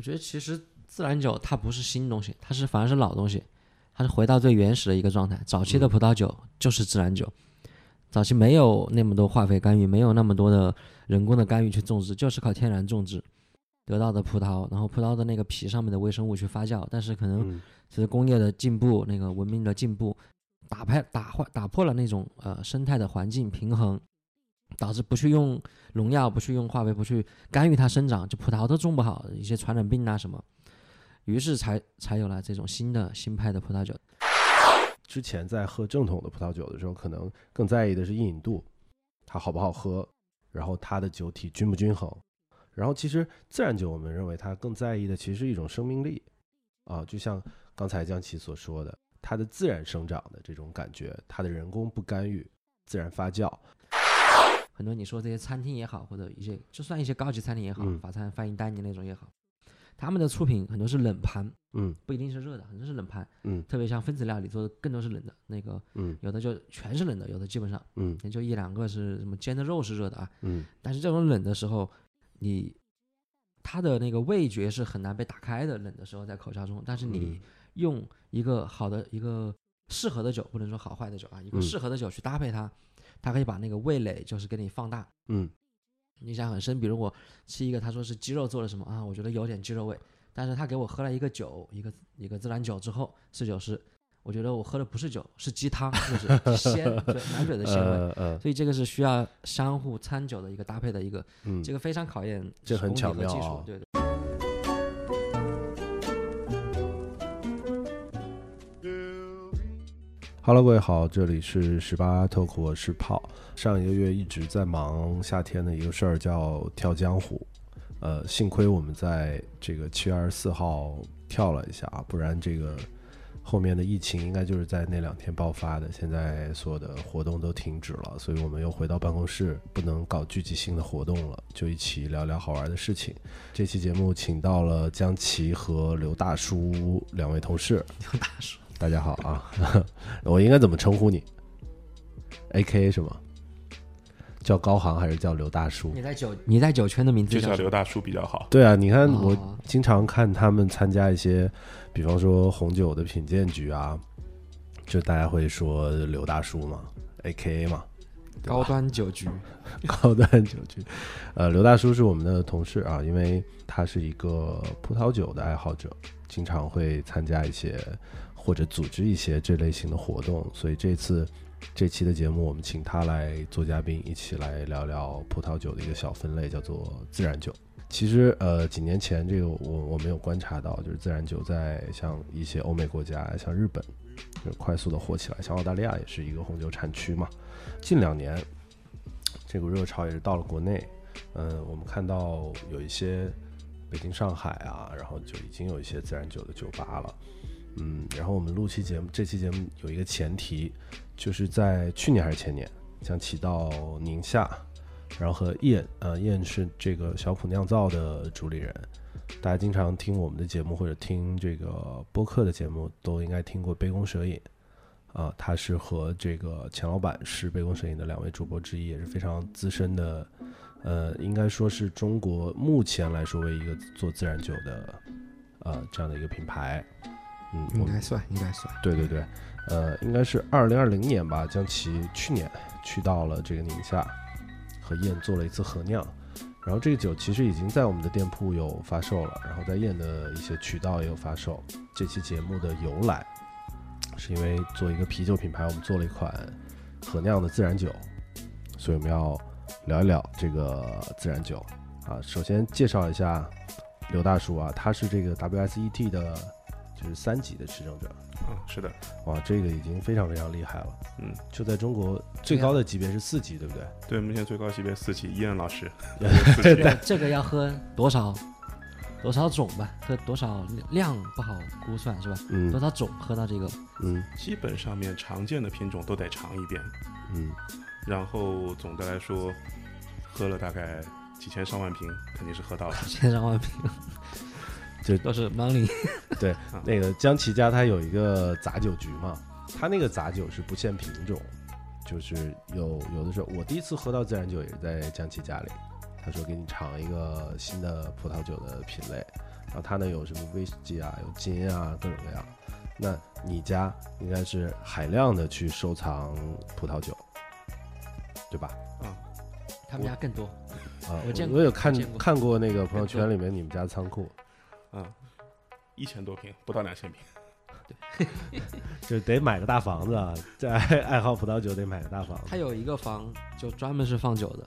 我觉得其实自然酒它不是新东西，它是反而是老东西，它是回到最原始的一个状态。早期的葡萄酒就是自然酒，早期没有那么多化肥干预，没有那么多的人工的干预去种植，就是靠天然种植得到的葡萄，然后葡萄的那个皮上面的微生物去发酵。但是可能嗯随着工业的进步，那个文明的进步，打败打坏打破了那种呃生态的环境平衡，导致不去用农药，不去用化肥，不去干预它生长，就葡萄都种不好，一些传染病啊什么，于是才才有了这种新的新派的葡萄酒。之前在喝正统的葡萄酒的时候，可能更在意的是饮度，它好不好喝，然后它的酒体均不均衡。然后其实自然酒，我们认为它更在意的其实是一种生命力啊，就像刚才江琪所说的，它的自然生长的这种感觉，它的人工不干预，自然发酵。很多你说这些餐厅也好，或者一些就算一些高级餐厅也好，嗯法餐、翻译丹尼那种也好，他们的出品很多是冷盘，嗯不一定是热的，很多是冷盘。嗯特别像分子料理做的更多是冷的，那个嗯有的就全是冷的，有的基本上嗯也就一两个是什么煎的肉是热的啊。嗯但是这种冷的时候，你它的那个味觉是很难被打开的，冷的时候在口腔中。但是你嗯用一个好的一个适合的酒，不能说好坏的酒啊，一个嗯适合的酒去搭配它，它可以把那个味蕾就是给你放大。嗯印象很深，比如我吃一个，他说是鸡肉做的什么啊，我觉得有点鸡肉味，但是他给我喝了一个酒，一个一个自然酒之后，侍酒师，我觉得我喝的不是酒，是鸡汤，就是鲜，对满嘴的鲜味。呃呃所以这个是需要相互餐酒的一个搭配的一个，嗯这个非常考验这很功底巧和技术对对。Hello，各位好，这里是十八 Talk，我是炮。上一个月一直在忙夏天的一个事儿，叫跳江湖。呃，幸亏我们在这个七月二十四号跳了一下啊，不然这个后面的疫情应该就是在那两天爆发的。现在所有的活动都停止了，所以我们又回到办公室，不能搞聚集性的活动了，就一起聊聊好玩的事情。这期节目请到了江琪和刘大叔两位同事。刘大叔，大家好啊，我应该怎么称呼你？A K A 什么？叫高航还是叫刘大叔你？在酒你在酒圈的名字叫？就叫刘大叔比较好。对啊，你看哦我经常看他们参加一些，比方说红酒的品鉴局啊，就大家会说刘大叔嘛，A K A 嘛，高端酒局，高端酒局。呃，刘大叔是我们的同事啊，因为他是一个葡萄酒的爱好者，经常会参加一些或者组织一些这类型的活动，所以这次这期的节目，我们请他来做嘉宾，一起来聊聊葡萄酒的一个小分类，叫做自然酒。其实，呃，几年前这个我我没有观察到，就是自然酒在像一些欧美国家，像日本，就快速的火起来，像澳大利亚也是一个红酒产区嘛。近两年，这股热潮也是到了国内，嗯，我们看到有一些北京、上海啊，然后就已经有一些自然酒的酒吧了，嗯，然后我们录期节目，这期节目有一个前提，就是在去年还是前年，想起到宁夏，然后和燕，呃，燕是这个小普酿造的主理人，大家经常听我们的节目或者听这个播客的节目，都应该听过杯弓蛇影。啊，他是和这个钱老板是杯弓蛇影的两位主播之一，也是非常资深的，呃，应该说是中国目前来说为一个做自然酒的，呃，这样的一个品牌。嗯，应该算，应该算。对对对，呃，应该是二零二零年吧，将其去年去到了这个宁夏，和燕做了一次合酿。然后这个酒其实已经在我们的店铺有发售了，然后在燕的一些渠道也有发售。这期节目的由来，是因为做一个啤酒品牌，我们做了一款合酿的自然酒，所以我们要聊一聊这个自然酒啊。首先介绍一下刘大叔啊，他是这个 WSET 的，就是三级的持证者。嗯，是的，哇，这个已经非常非常厉害了。嗯，就在中国最高的级别是四级，对不对？对，目前最高级别四级，伊恩老师，这个这个要喝多少多少种吧，喝多少量不好估算是吧？嗯多少种喝到这个嗯基本上面常见的品种都得尝一遍，嗯，然后总的来说，喝了大概几千上万瓶，肯定是喝到了。几千上万瓶，这都是 money。对，那个江琪家他有一个杂酒局嘛，他那个杂酒是不限品种，就是有有的时候我第一次喝到自然酒也是在江琪家里，他说给你尝一个新的葡萄酒的品类，然后他呢有什么威士忌啊，有金啊，各种各样。那你家应该是海量的去收藏葡萄酒，对吧？啊他们家更多。啊，我见过我有看过看过那个朋友圈里面你们家仓库，嗯，一千多平，不到两千瓶。就得买个大房子啊，在爱爱好葡萄酒得买个大房子。他有一个房就专门是放酒的，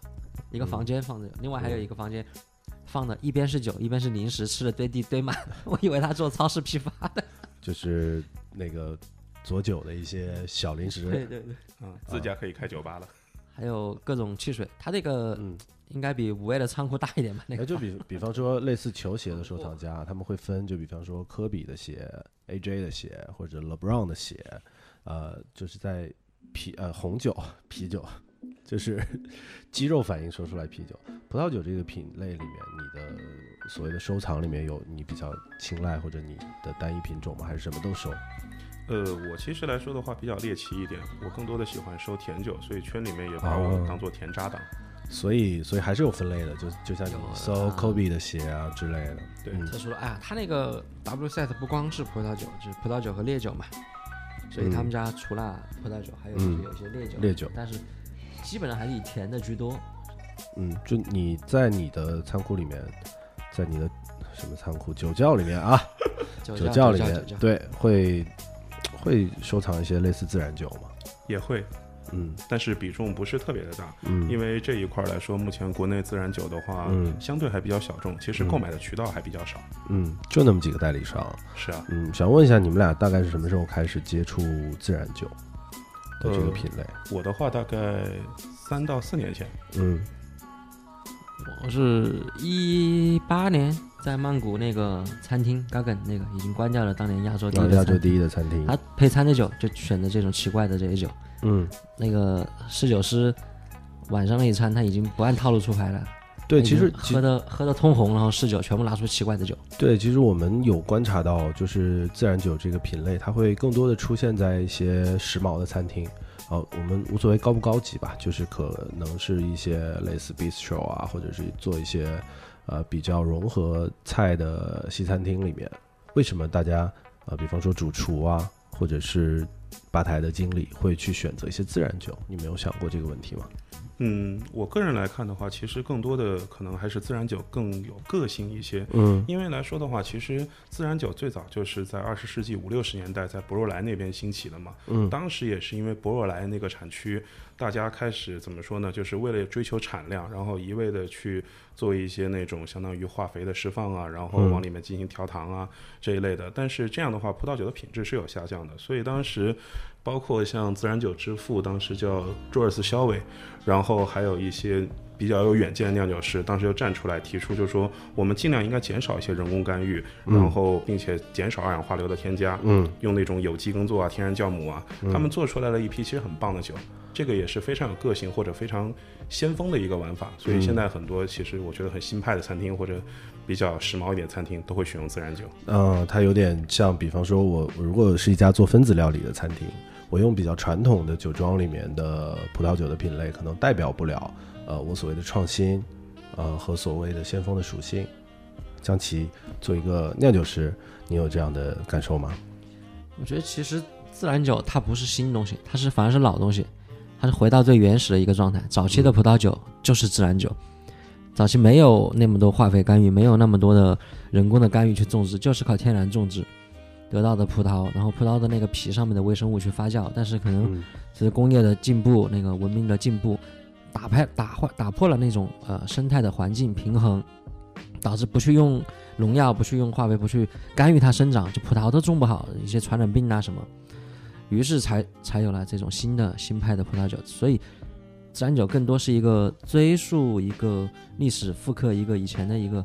一个嗯房间放着酒，另外还有一个房间放的一边是酒，一边是零食，吃的堆地堆满。我以为他做超市批发的。就是那个佐酒的一些小零对食，对对，嗯，自家可以开酒吧了。还有各种汽水，它这个嗯，应该比五 A 的仓库大一点吧？那个哎，就比 比方说类似球鞋的收藏家，他们会分，就比方说科比的鞋、AJ 的鞋或者 LeBron 的鞋，呃，就是在啤呃红酒、啤酒，就是肌肉反应说出来啤酒、葡萄酒这个品类里面，你的所谓的收藏里面有你比较青睐或者你的单一品种吗？还是什么都收？呃，我其实来说的话比较猎奇一点，我更多的喜欢收甜酒，所以圈里面也把哦我当做甜渣党。所以所以还是有分类的，就就像你有搜啊 Kobe 的鞋啊之类的，对他说了，哎呀，他那个 W set 不光是葡萄酒，就是葡萄酒和烈酒嘛，所以他们家除了葡萄酒，还有就是嗯有一些烈酒，烈酒但是基本上还是以甜的居多。嗯，就你在你的仓库里面，在你的什么仓库酒窖里面啊，酒窖里面对会会收藏一些类似自然酒吗？也会，嗯。但是比重不是特别的大，嗯，因为这一块来说，目前国内自然酒的话，嗯。相对还比较小众，其实嗯购买的渠道还比较少。嗯就那么几个代理商，是啊，嗯，想问一下你们俩大概是什么时候开始接触自然酒的这个呃品类？我的话大概三到四年前，嗯。我是一八年在曼谷那个餐厅 Gagan 那个已经关掉了，当年亚洲第一啊，的餐厅。亚洲第一的餐厅，他配餐的酒就选择这种奇怪的这些酒。嗯，那个侍酒师晚上那一餐他已经不按套路出牌了，对，其实喝的喝的通红，然后试酒全部拿出奇怪的酒。对，其实我们有观察到，就是自然酒这个品类，它会更多的出现在一些时髦的餐厅。啊，我们无所谓高不高级吧，就是可能是一些类似 bistro 啊，或者是做一些呃比较融合菜的西餐厅里面。为什么大家呃，比方说主厨啊，或者是吧台的经理会去选择一些自然酒？你没有想过这个问题吗？嗯，我个人来看的话，其实更多的可能还是自然酒更有个性一些。嗯因为来说的话，其实自然酒最早就是在二十世纪五六十年代在博若莱那边兴起的嘛。嗯当时也是因为博若莱那个产区，大家开始怎么说呢？就是为了追求产量，然后一味的去做一些那种相当于化肥的释放啊，然后嗯往里面进行调糖啊、这一类的。但是这样的话，葡萄酒的品质是有下降的。所以当时包括像自然酒之父，当时叫朱尔斯肖伟，然后还有一些。比较有远见的酿酒师当时就站出来提出，就说我们尽量应该减少一些人工干预，然后并且减少二氧化硫的添加，嗯用那种有机耕作啊、天然酵母啊，他们做出来了一批其实很棒的酒，这个也是非常有个性或者非常先锋的一个玩法。所以现在很多其实我觉得很新派的餐厅或者比较时髦一点餐厅都会选用自然酒。嗯，它有点像，比方说我我如果是一家做分子料理的餐厅，我用比较传统的酒庄里面的葡萄酒的品类，可能代表不了呃我所谓的创新，呃和所谓的先锋的属性。将其做一个酿酒师，你有这样的感受吗？我觉得其实自然酒它不是新东西，它是反而是老东西，它是回到最原始的一个状态。早期的葡萄酒就是自然酒，早期没有那么多化肥干预，没有那么多的人工的干预去种植，就是靠天然种植得到的葡萄，然后葡萄的那个皮上面的微生物去发酵。但是可能嗯随着工业的进步，那个文明的进步，打拍打坏打破了那种呃生态的环境平衡，导致不去用农药，不去用化肥，不去干预它生长，就葡萄都种不好，一些传染病啊什么，于是才才有了这种新的新派的葡萄酒。所以自然酒更多是一个追溯一个历史，复刻一个以前的一个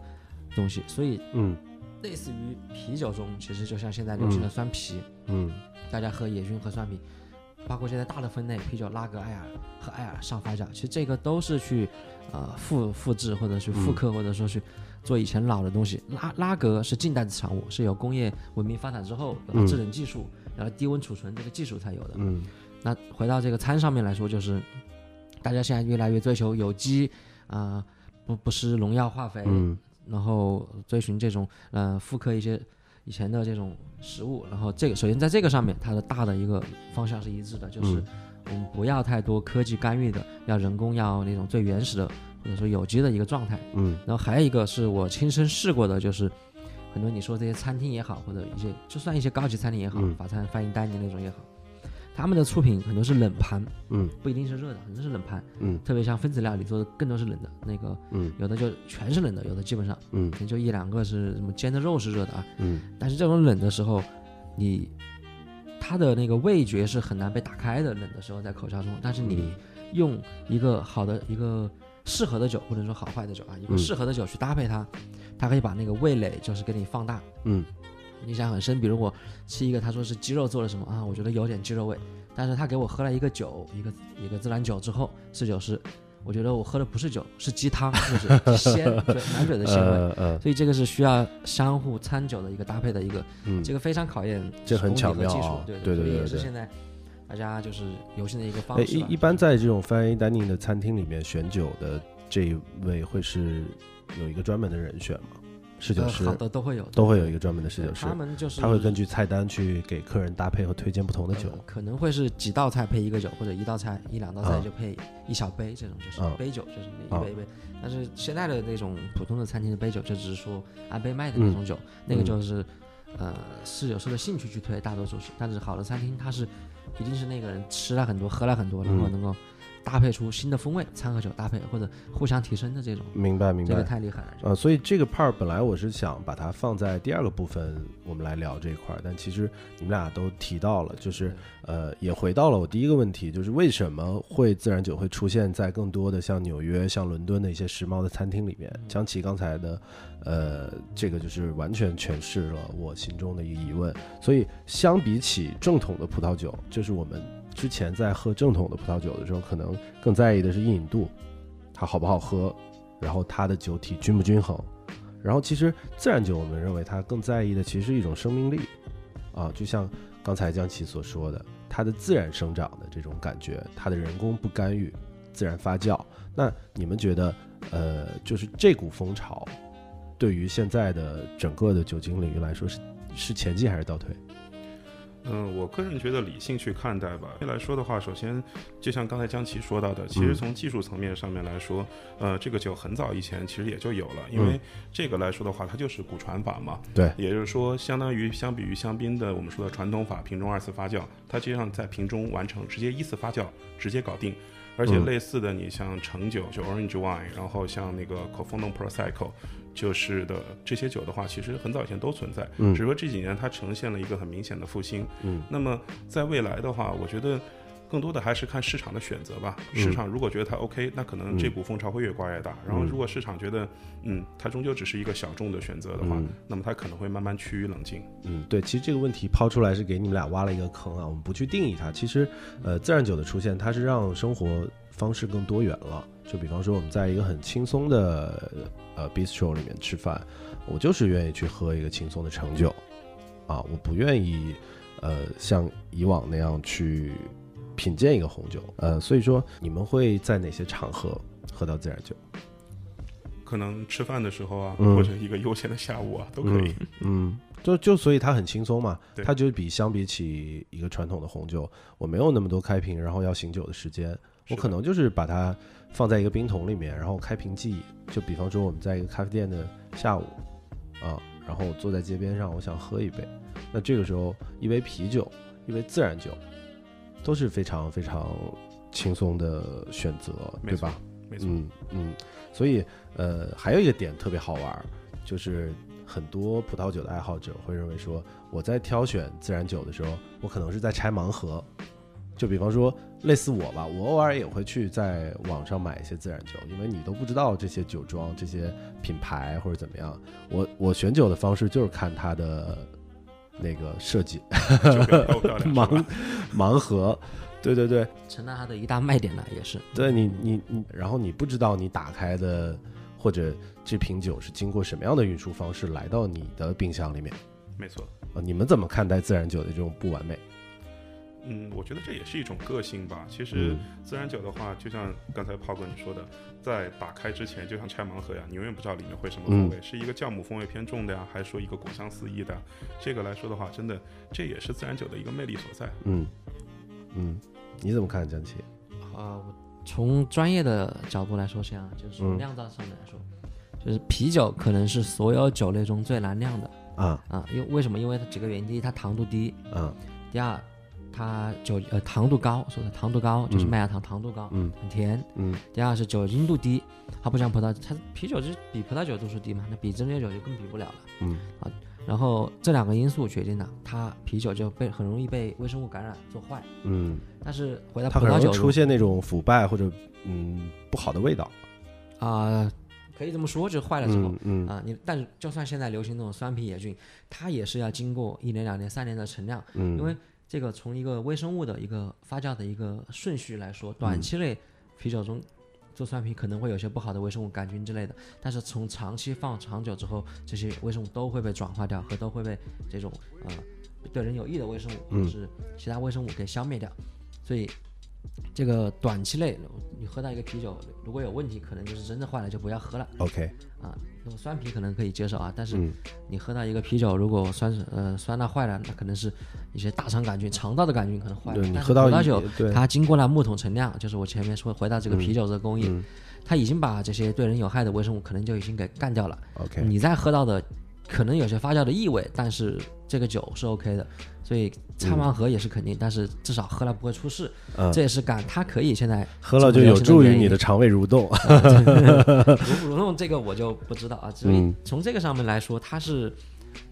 东西。所以嗯类似于啤酒中，其实就像现在流行的酸啤，嗯大家喝野菌和酸啤，包括现在大的分类，啤酒拉格、艾尔和艾尔上发酵，其实这个都是去呃复复制或者去复刻，或者说去做以前老的东西。拉拉格是近代的产物，是有工业文明发展之后然后制冷技术，然后低温储存这个技术才有的。嗯那回到这个餐上面来说，就是大家现在越来越追求有机啊、不不施农药化肥，嗯然后追寻这种呃复刻一些以前的这种食物，然后这个首先在这个上面，它的大的一个方向是一致的，就是嗯我们不要太多科技干预的，要人工，要那种最原始的或者说有机的一个状态。嗯然后还有一个是我亲身试过的，就是很多你说这些餐厅也好，或者一些就算一些高级餐厅也好，嗯法餐、翻译丹尼那种也好，他们的出品很多是冷盘，嗯。不一定是热的，很多是冷盘，嗯。特别像分子料理做的更多是冷的，那个嗯。有的就全是冷的，有的基本上嗯。可能就一两个是什么煎的肉是热的啊。嗯。但是这种冷的时候，你它的那个味觉是很难被打开的，冷的时候在口腔中，但是嗯。你用一个好的一个适合的酒，不能说好坏的酒啊，一个嗯。适合的酒去搭配它，它可以把那个味蕾就是给你放大。嗯印象很深，比如我吃一个，他说是鸡肉做的什么啊，我觉得有点鸡肉味，但是他给我喝了一个酒，一个一个自然酒之后，侍酒师，我觉得我喝的不是酒，是鸡汤，就是鲜，对满嘴的鲜味。所以这个是需要相互餐酒的一个搭配的一个，嗯这个非常考验这很巧妙啊技术，对对对也是现在大家就是游戏的一个方哎，式。一一般在这种 fine dining 的餐厅里面选酒的这一位会是有一个专门的人选吗？侍酒师呃好的都会有，都会有一个专门的侍对酒师他，们就是他会根据菜单去给客人搭配和推荐不同的酒呃。可能会是几道菜配一个酒，或者一道菜一两道菜啊就配一小杯，这种就是啊杯酒，就是一啊杯一杯。但是现在的那种普通的餐厅的杯酒，就只是说按杯卖的那种酒，那个嗯就是呃侍酒师的兴趣去推，大多数是。但是好的餐厅，它是一定是那个人吃了很多，喝了很多，然后嗯能够搭配出新的风味，餐和酒搭配或者互相提升的这种，明白明白这个。太厉害了。这个呃，所以这个 part 本来我是想把它放在第二个部分，我们来聊这一块儿，但其实你们俩都提到了，就是呃，也回到了我第一个问题，就是为什么会自然酒会出现在更多的像纽约、像伦敦的一些时髦的餐厅里面？江奇刚才的呃，这个就是完全诠释了我心中的一个疑问。所以相比起正统的葡萄酒，就是我们之前在喝正统的葡萄酒的时候，可能更在意的是饮度，它好不好喝，然后它的酒体均不均衡。然后其实自然酒，我们认为它更在意的其实是一种生命力，啊，就像刚才江奇所说的，它的自然生长的这种感觉，它的人工不干预，自然发酵。那你们觉得，呃，就是这股风潮，对于现在的整个的酒精领域来说是是前进还是倒退？嗯，我个人觉得理性去看待吧。来说的话，首先就像刚才江奇说到的，其实嗯从技术层面上面来说，呃，这个酒很早以前其实也就有了，因嗯为这个来说的话，它就是古传法嘛。对也就是说，相当于相比于香槟的我们说的传统法瓶中二次发酵，它实际上在瓶中完成，直接一次发酵，直接搞定。而且嗯。类似的，你像橙酒就 orange wine，然后像那个口风洞 prosecco，就是的这些酒的话，其实很早以前都存在，嗯。只是说这几年它呈现了一个很明显的复兴。嗯。那么在未来的话，我觉得更多的还是看市场的选择吧。嗯市场如果觉得它 OK，那可能这嗯股风潮会越刮越大。然后嗯如果市场觉得，嗯，它终究只是一个小众的选择的话，嗯那么它可能会慢慢趋于冷静。嗯，对，其实这个问题抛出来是给你们俩挖了一个坑啊，我们不去定义它。其实，呃，自然酒的出现，它是让生活方式更多元了。就比方说，我们在一个很轻松的呃 bistro 里面吃饭，我就是愿意去喝一个轻松的橙酒，啊，我不愿意呃像以往那样去品鉴一个红酒。呃，所以说你们会在哪些场合喝到自然酒？可能吃饭的时候啊，嗯或者一个悠闲的下午啊，都可以。嗯，就就所以它很轻松嘛，它就比相比起一个传统的红酒，我没有那么多开瓶，然后要醒酒的时间，我可能就是把它放在一个冰桶里面，然后开瓶记忆。就比方说我们在一个咖啡店的下午，啊，然后我坐在街边上，我想喝一杯，那这个时候一杯啤酒，一杯自然酒，都是非常非常轻松的选择，对吧？没错，嗯嗯，所以呃，还有一个点特别好玩儿，就是很多葡萄酒的爱好者会认为说，我在挑选自然酒的时候，我可能是在拆盲盒。就比方说，类似我吧，我偶尔也会去在网上买一些自然酒，因为你都不知道这些酒庄、这些品牌或者怎么样。我我选酒的方式就是看它的那个设计，盲？盲盒，对对对，成了它的一大卖点了，也是。对你，你你，然后你不知道你打开的或者这瓶酒是经过什么样的运输方式来到你的冰箱里面没错。啊？你们怎么看待自然酒的这种不完美？嗯，我觉得这也是一种个性吧。其实嗯自然酒的话，就像刚才炮哥你说的，在打开之前，就像拆盲盒呀，你永远不知道里面会什么风味，是一个酵母风味偏重的呀，还是说一个果香四溢的？这个来说的话，真的这也是自然酒的一个魅力所在。嗯嗯，你怎么看江奇？啊，我从专业的角度来说，这样就是从嗯酿造上面来说，就是啤酒可能是所有酒类中最难酿的啊啊，因为为什么？因为它几个原因，第一，它糖度低，啊第二，它酒呃糖度高，说的糖度高就是嗯麦芽糖糖度高，嗯很甜。嗯第二是酒精度低，它不像葡萄，它啤酒就比葡萄酒度数低嘛，那比蒸馏酒就更比不了了。嗯啊然后这两个因素决定了它啤酒就被很容易被微生物感染做坏。嗯，但是回到葡萄酒出现那种腐败或者嗯不好的味道。啊、可以这么说，就是坏了之后。嗯嗯啊，你但是就算现在流行那种酸啤野菌，它也是要经过一年、两年、三年的陈酿，嗯，因为这个从一个微生物的一个发酵的一个顺序来说，短期内啤酒中做酸啤可能会有些不好的微生物杆菌之类的，但是从长期放长久之后，这些微生物都会被转化掉，和都会被这种呃对人有益的微生物或者是其他微生物给消灭掉，所以。这个短期内，你喝到一个啤酒，如果有问题，可能就是真的坏了，就不要喝了。OK，啊，酸啤可能可以接受啊，但是嗯你喝到一个啤酒，如果酸呃酸辣坏了，那可能是一些大肠杆菌、肠道的杆菌可能坏了。你喝到葡萄酒，它经过了木桶陈酿，就是我前面说回到这个啤酒这个工艺，嗯它已经把这些对人有害的微生物可能就已经给干掉了。OK，你再喝到的可能有些发酵的异味，但是这个酒是 OK 的，所以拆盲盒也是肯定，但是至少喝了不会出事，嗯这也是敢它可以现在喝了就有助于你的肠胃蠕动。蠕蠕动这个我就不知道啊，所以嗯从这个上面来说，它是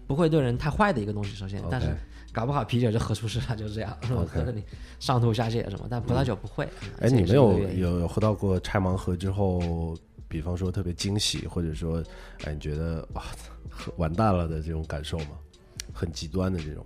不会对人太坏的一个东西。首先，但是 OK 搞不好啤酒就喝出事了，就是这样，喝的你上吐下泻什么。但葡萄酒不会。哎，这也是你们有一个原因有有喝到过拆盲盒之后，比方说特别惊喜，或者说，哎，你觉得哇，喝完蛋了的这种感受吗？很极端的这种。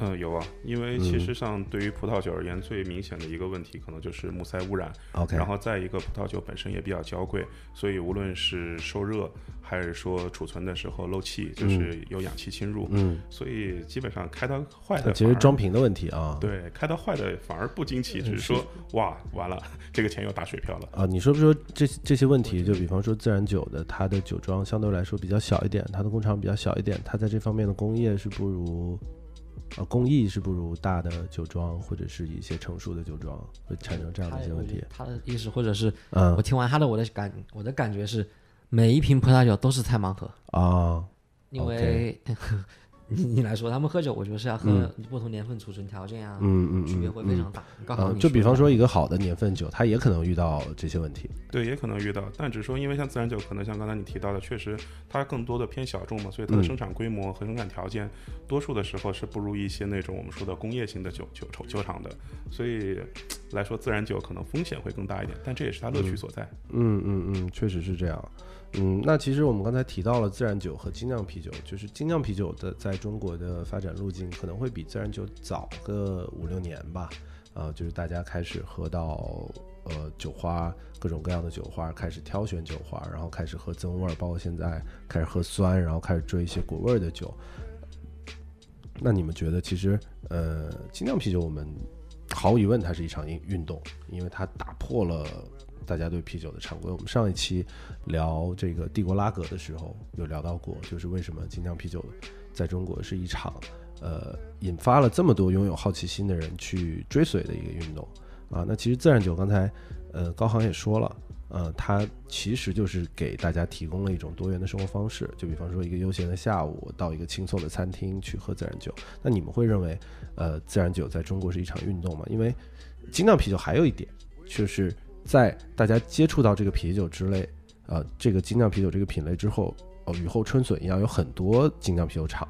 嗯，有啊，因为其实上对于葡萄酒而言，最明显的一个问题可能就是木塞污染，OK，然后再一个葡萄酒本身也比较娇贵，所以无论是受热还是说储存的时候漏气，就是有氧气侵入，嗯，所以基本上开到坏的其实装瓶的问题啊。对开到坏的反而不惊奇，只是说哇完了，这个钱又打水漂了。啊，你说不说这这些问题？就比方说自然酒的，它的酒庄相对来说比较小一点，它的工厂比较小一点，它在这方面的工业是不如，呃，工艺是不如大的酒庄或者是一些成熟的酒庄会产生这样的一些问题。他的意思，或者是嗯我听完他的，我的感我的感觉是，每一瓶葡萄酒都是菜盲盒，啊，因为你你来说，他们喝酒，我觉得是要喝不同年份储存条件啊，嗯嗯区别会非常大。刚好就比方说一个好的年份酒，它也可能遇到这些问题。对，也可能遇到，但只是说，因为像自然酒，可能像刚才你提到的，确实它更多的偏小众嘛，所以它的嗯生产规模和生产条件，多数的时候是不如一些那种我们说的工业型的酒酒酒酒厂的，所以来说自然酒可能风险会更大一点，但这也是它乐趣所在。嗯嗯嗯，确实是这样。嗯，那其实我们刚才提到了自然酒和精酿啤酒，就是精酿啤酒的在中国的发展路径可能会比自然酒早个五六年吧。呃，就是大家开始喝到呃酒花，各种各样的酒花，开始挑选酒花，然后开始喝增味，包括现在开始喝酸，然后开始追一些果味的酒。那你们觉得，其实呃，精酿啤酒我们毫无疑问它是一场运运动，因为它打破了大家对啤酒的常规。我们上一期聊这个帝国拉格的时候有聊到过，就是为什么精酿啤酒在中国是一场呃引发了这么多拥有好奇心的人去追随的一个运动啊。那其实自然酒刚才呃高航也说了。呃，它其实就是给大家提供了一种多元的生活方式，就比方说一个悠闲的下午，到一个轻松的餐厅去喝自然酒。那你们会认为，呃，自然酒在中国是一场运动吗？因为精酿啤酒还有一点，就是在大家接触到这个啤酒之类，呃，这个精酿啤酒这个品类之后，哦，雨后春笋一样，有很多精酿啤酒厂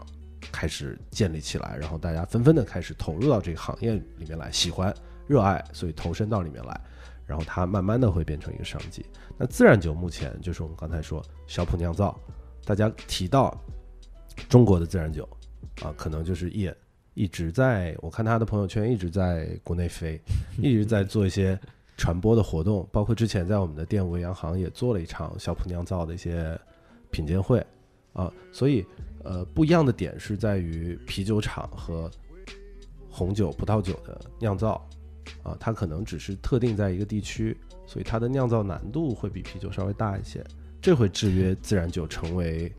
开始建立起来，然后大家纷纷的开始投入到这个行业里面来，喜欢、热爱，所以投身到里面来。然后它慢慢的会变成一个商机。那自然酒目前就是我们刚才说小普酿造，大家提到中国的自然酒啊，可能就是叶一直在我看他的朋友圈一直在国内飞，一直在做一些传播的活动，包括之前在我们的店维洋行也做了一场小普酿造的一些品鉴会啊，所以呃不一样的点是在于啤酒厂和红酒、葡萄酒的酿造啊，它可能只是特定在一个地区，所以它的酿造难度会比啤酒稍微大一些，这会制约自然酒成为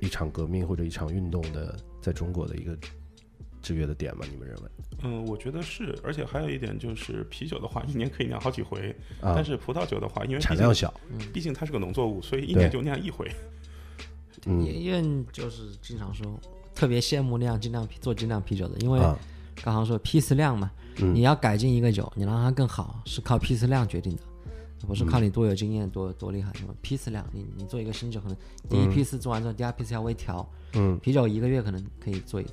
一场革命或者一场运动的在中国的一个制约的点吗？你们认为？嗯，我觉得是，而且还有一点就是，啤酒的话一年可以酿好几回，啊但，是葡萄酒的话，因为产量小，毕竟它是个农作物，所以一年就酿一回。嗯因因为就是经常说，特别羡慕酿精酿啤做精酿啤酒的，因为啊，刚刚说批次量嘛，嗯你要改进一个酒，你让它更好，是靠批次量决定的，不是靠嗯你多有经验、多多厉害。什么批次量，你你做一个新酒，可能第一批次做完之后，第二批次要微调。嗯，啤酒一个月可能可以做一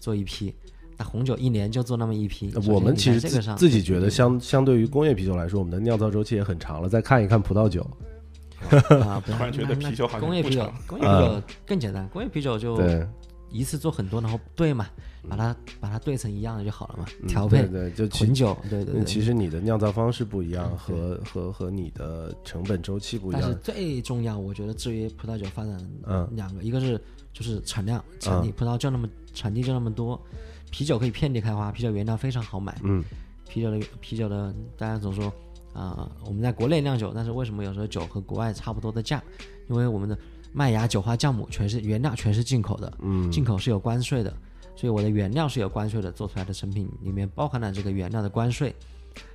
做一批，那红酒一年就做那么一批。我们其实自己觉得相相对于工业啤酒来说，我们的酿造周期也很长了。再看一看葡萄酒，啊，不突然觉得啤酒好像工业啤酒，工业啤酒更简单，工业啤酒就对，一次做很多，然后兑嘛，把它把它兑成一样的就好了嘛，嗯调配对对，就其混酒，对对其实你的酿造方式不一样，和和和你的成本周期不一样。但是。最重要，我觉得至于葡萄酒发展嗯。两个，一个是就是产量，产地葡萄就那么产地就那么多，啤酒可以遍地开花，啤酒原料非常好买，嗯。啤酒的啤酒的，大家总说啊、我们在国内酿酒，但是为什么有时候酒和国外差不多的价？因为我们的麦芽、酒花、酵母全是原料，全是进口的，嗯。进口是有关税的，所以我的原料是有关税的，做出来的成品里面包含了这个原料的关税。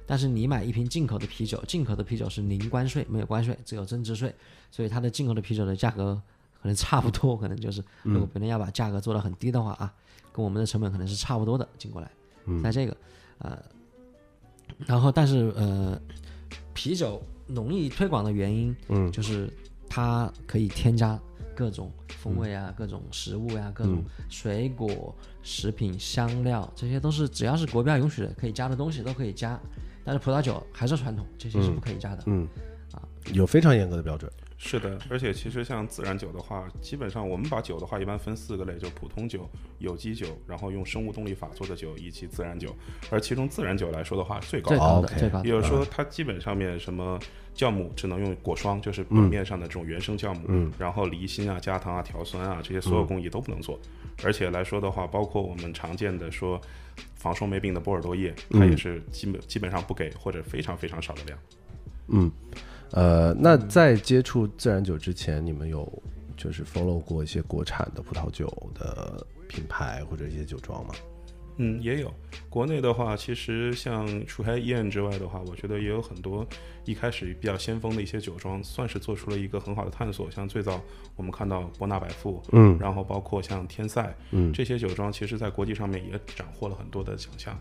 但是你买一瓶进口的啤酒，进口的啤酒是零关税，没有关税，只有增值税，所以它的进口的啤酒的价格可能差不多，可能就是如果别人要把价格做到很低的话啊，跟我们的成本可能是差不多的进过来，在这个呃，然后但是呃，啤酒容易推广的原因，嗯。就是它可以添加各种风味啊，各种食物呀、各种水果、食品、香料，这些都是只要是国标允许的可以加的东西都可以加。但是葡萄酒还是传统，这些是不可以加的。嗯，有非常严格的标准。是的，而且其实像自然酒的话，基本上我们把酒的话一般分四个类，就普通酒、有机酒，然后用生物动力法做的酒，以及自然酒。而其中自然酒来说的话，最高最高的 OK 最高的也就是说，它基本上面什么酵母只能用果霜，就是表面上的这种原生酵母，嗯然后离心啊、加糖啊、调酸啊这些所有工艺都不能做。而且来说的话，包括我们常见的说防霜霉病的波尔多液，它也是基本基本上不给或者非常非常少的量。嗯，呃，那在接触自然酒之前，你们有就是 follow 过一些国产的葡萄酒的品牌或者一些酒庄吗？嗯，也有。国内的话，其实像除开伊恩之外的话，我觉得也有很多一开始比较先锋的一些酒庄，算是做出了一个很好的探索。像最早我们看到伯纳百富，嗯然后包括像天赛，嗯这些酒庄，其实在国际上面也斩获了很多的奖项。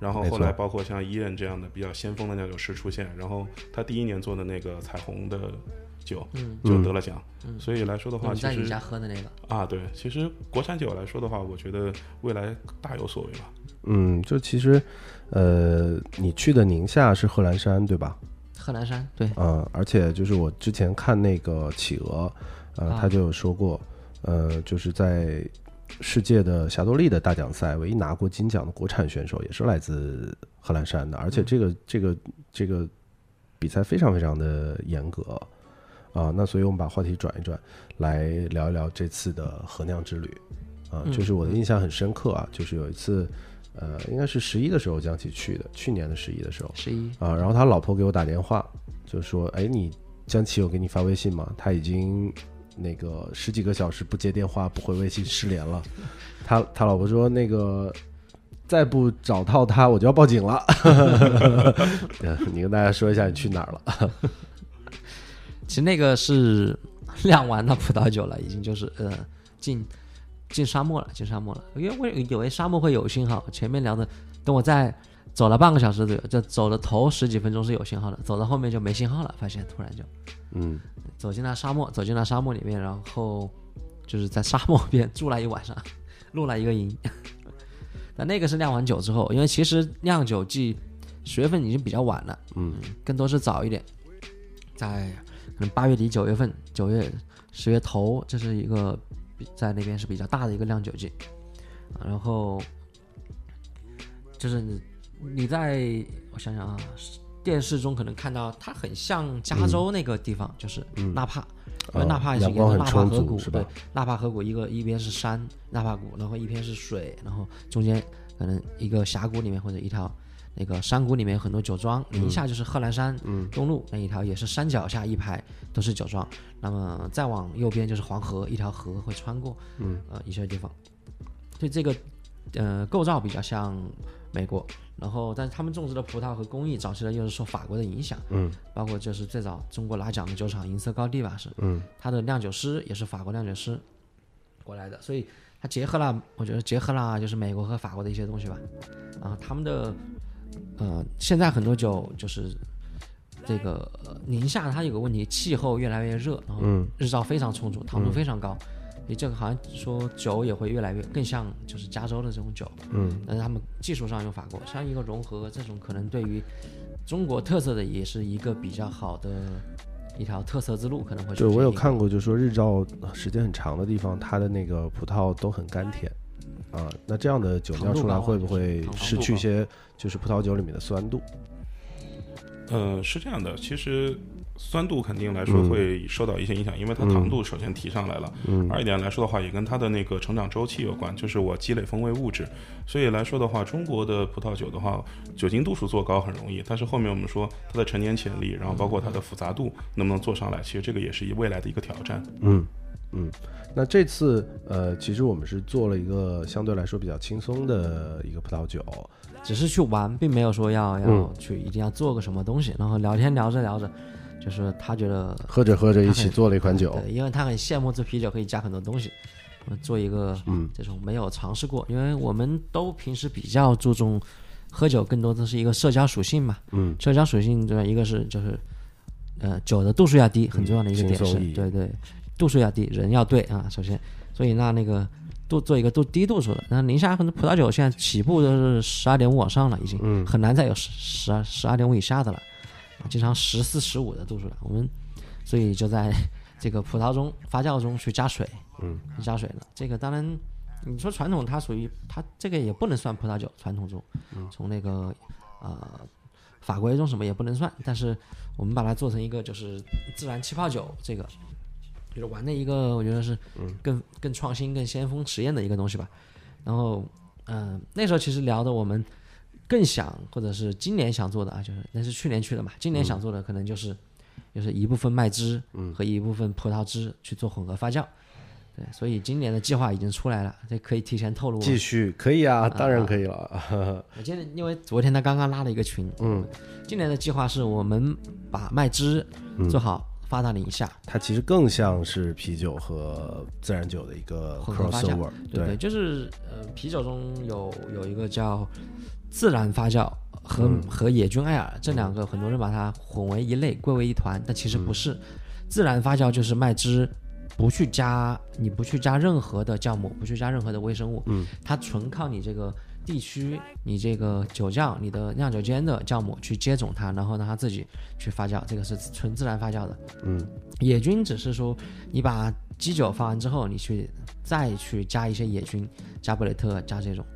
然后后来包括像伊恩这样的比较先锋的酿酒师出现，然后他第一年做的那个彩虹的酒嗯就得了奖。所以来说的话，其实在你家喝的那个，啊，对，其实国产酒来说的话，我觉得未来大有所为吧。嗯，就其实，呃，你去的宁夏是贺兰山对吧？贺兰山，对，嗯，而且就是我之前看那个企鹅，呃，啊他就有说过，呃，就是在世界的霞多丽的大奖赛，唯一拿过金奖的国产选手也是来自贺兰山的，而且这个这个这个比赛非常非常的严格啊。那所以我们把话题转一转，来聊一聊这次的和酿之旅啊。嗯就是我的印象很深刻啊，就是有一次，呃，应该是十一的时候江琪去的，去年的十一的时候，十一，啊，然后他老婆给我打电话，就说：“哎，你江奇有给你发微信吗？他已经那个十几个小时不接电话、不回微信，失联了。他他老婆说那个再不找到他，我就要报警了。你跟大家说一下你去哪儿了？其实那个是酿完的葡萄酒了，已经就是呃进进沙漠了，进沙漠了。因为我以为沙漠会有信号，前面聊的，等我再走了半个小时左右，就走了头十几分钟是有信号的，走到后面就没信号了，发现突然就嗯走进了沙漠，走进了沙漠里面，然后就是在沙漠边住了一晚上，露了一个营。但那个是酿完酒之后，因为其实酿酒季十月份已经比较晚了，嗯更多是早一点，在可能八月底九月份，九月十月头，这是一个比在那边是比较大的一个酿酒季，啊然后就是你你在我想想啊，电视中可能看到它很像加州那个地方，就是纳帕，因为纳帕也是一个纳帕河谷，是吧？对，纳帕河谷一个一边是山，纳帕谷，然后一边是水，然后中间可能一个峡谷里面或者一条那个山谷里面有很多酒庄，宁夏就是贺兰山东路那一条也是山脚下一排都是酒庄，那么再往右边就是黄河，一条河会穿过，嗯，呃一些地方，所以这个呃构造比较像美国，然后但是他们种植的葡萄和工艺早期呢又是受法国的影响，嗯，包括就是最早中国拿奖的酒厂银色高地吧是，嗯，它的酿酒师也是法国酿酒师过来的，所以它结合了，我觉得结合了就是美国和法国的一些东西吧，啊，他们的呃现在很多酒就是这个、呃宁夏它有个问题，气候越来越热，然后嗯。日照非常充足，糖度非常高，所以这个好像说酒也会越来越更像就是加州的这种酒，嗯，但是他们技术上用法国，像一个融合这种可能对于中国特色的也是一个比较好的一条特色之路，可能会对我有看过，就说日照时间很长的地方，它的那个葡萄都很甘甜。啊，那这样的酒酿出来会不会失去一些就是葡萄酒里面的酸度？呃，是这样的，其实酸度肯定来说嗯会受到一些影响，因为它糖度首先提上来了。嗯二一点来说的话，也跟它的那个成长周期有关，就是我积累风味物质。所以来说的话，中国的葡萄酒的话，酒精度数做高很容易，但是后面我们说它的陈年潜力，然后包括它的复杂度能不能做上来，其实这个也是未来的一个挑战。嗯嗯。那这次呃，其实我们是做了一个相对来说比较轻松的一个葡萄酒。只是去玩，并没有说要要嗯去一定要做个什么东西，然后聊天聊着聊着，就是他觉得喝着喝着一起做了一款酒，对，因为他很羡慕这啤酒可以加很多东西，我做一个嗯。这种没有尝试过，因为我们都平时比较注重喝酒，更多的是一个社交属性嘛。嗯，社交属性对吧，一个是就是呃酒的度数要低，很重要的一个点是，对对，度数要低，人要对啊，首先，所以那那个度做一个度低度数的，那宁夏很多葡萄酒现在起步都是十二点五往上了，已经，嗯。很难再有十十二十二点五以下的了，啊经常十四十五的度数了，我们所以就在这个葡萄中发酵中去加水，嗯，加水了，这个当然。你说传统，它属于它这个也不能算葡萄酒，传统中，从那个呃法规中什么也不能算，但是我们把它做成一个就是自然气泡酒，这个就是玩的一个，我觉得是更更创新、更先锋实验的一个东西吧。然后，嗯、那时候其实聊的我们更想，或者是今年想做的啊，就是那是去年去的嘛，今年想做的可能就是、就是一部分麦汁和一部分葡萄汁去做混合发酵。对，所以今年的计划已经出来了，这可以提前透露吗。继续可以啊，当然可以了。我今天因为昨天他刚刚拉了一个群，嗯，今年的计划是我们把麦汁做好发到宁夏，它其实更像是啤酒和自然酒的一个混合发酵。crossover，对对，就是呃啤酒中有有一个叫自然发酵和、嗯和野菌艾尔这两个，很多人把它混为一类，归为一团，但其实不是。自然发酵就是麦汁不去加，你不去加任何的酵母，不去加任何的微生物，嗯，它纯靠你这个地区、你这个酒窖、你的酿酒间的酵母去接种它，然后让它自己去发酵，这个是纯自然发酵的。嗯野菌只是说你把基酒发完之后，你去再去加一些野菌，加布雷特，加这种啊，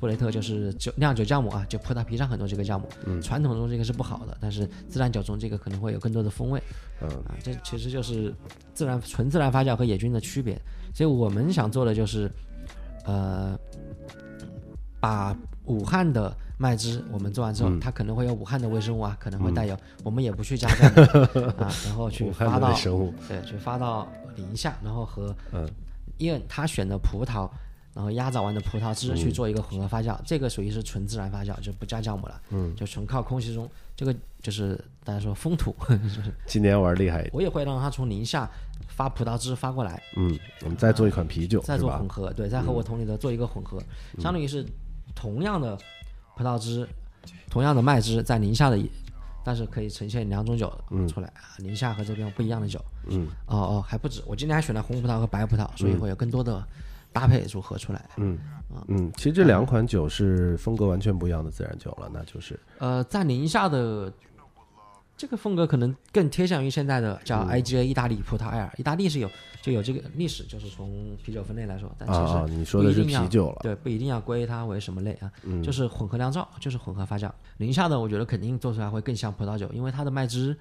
布雷特就是酒酿酒酵母啊，就葡萄皮上很多这个酵母。嗯传统中这个是不好的，但是自然酒中这个可能会有更多的风味嗯啊，这其实就是自然纯自然发酵和野菌的区别。所以我们想做的就是，呃，把武汉的麦汁我们做完之后，嗯它可能会有武汉的微生物啊，可能会带有，我们也不去加这样的 啊，然后去发到对，去发到宁夏，然后和嗯因为他选的葡萄，然后压榨完的葡萄汁去做一个混合发酵，这个属于是纯自然发酵，就不加酵母了，嗯，就纯靠空气中，这个就是大家说风土，就 是今年玩厉害。我也会让他从宁夏发葡萄汁发过来，嗯，我们再做一款啤酒，再做混？合，对，再和我同里的做一个混合，相当于是同样的葡萄汁，同样的麦汁在宁夏的，但是可以呈现两种酒出来，啊宁夏和这边不一样的酒。嗯。哦哦，还不止，我今天还选了红葡萄和白葡萄，所以会有更多的搭配组合出来。嗯嗯，其实这两款酒是风格完全不一样的自然酒了，那就是呃，在宁夏的这个风格可能更贴向于现在的叫 IGA 意大利葡萄艾尔，意大利是有就有这个历史，就是从啤酒分类来说，但其实你说的是啤酒了，对不一定要归它为什么类啊，嗯就是混合酿造，就是混合发酵。宁夏的我觉得肯定做出来会更像葡萄酒，因为它的麦汁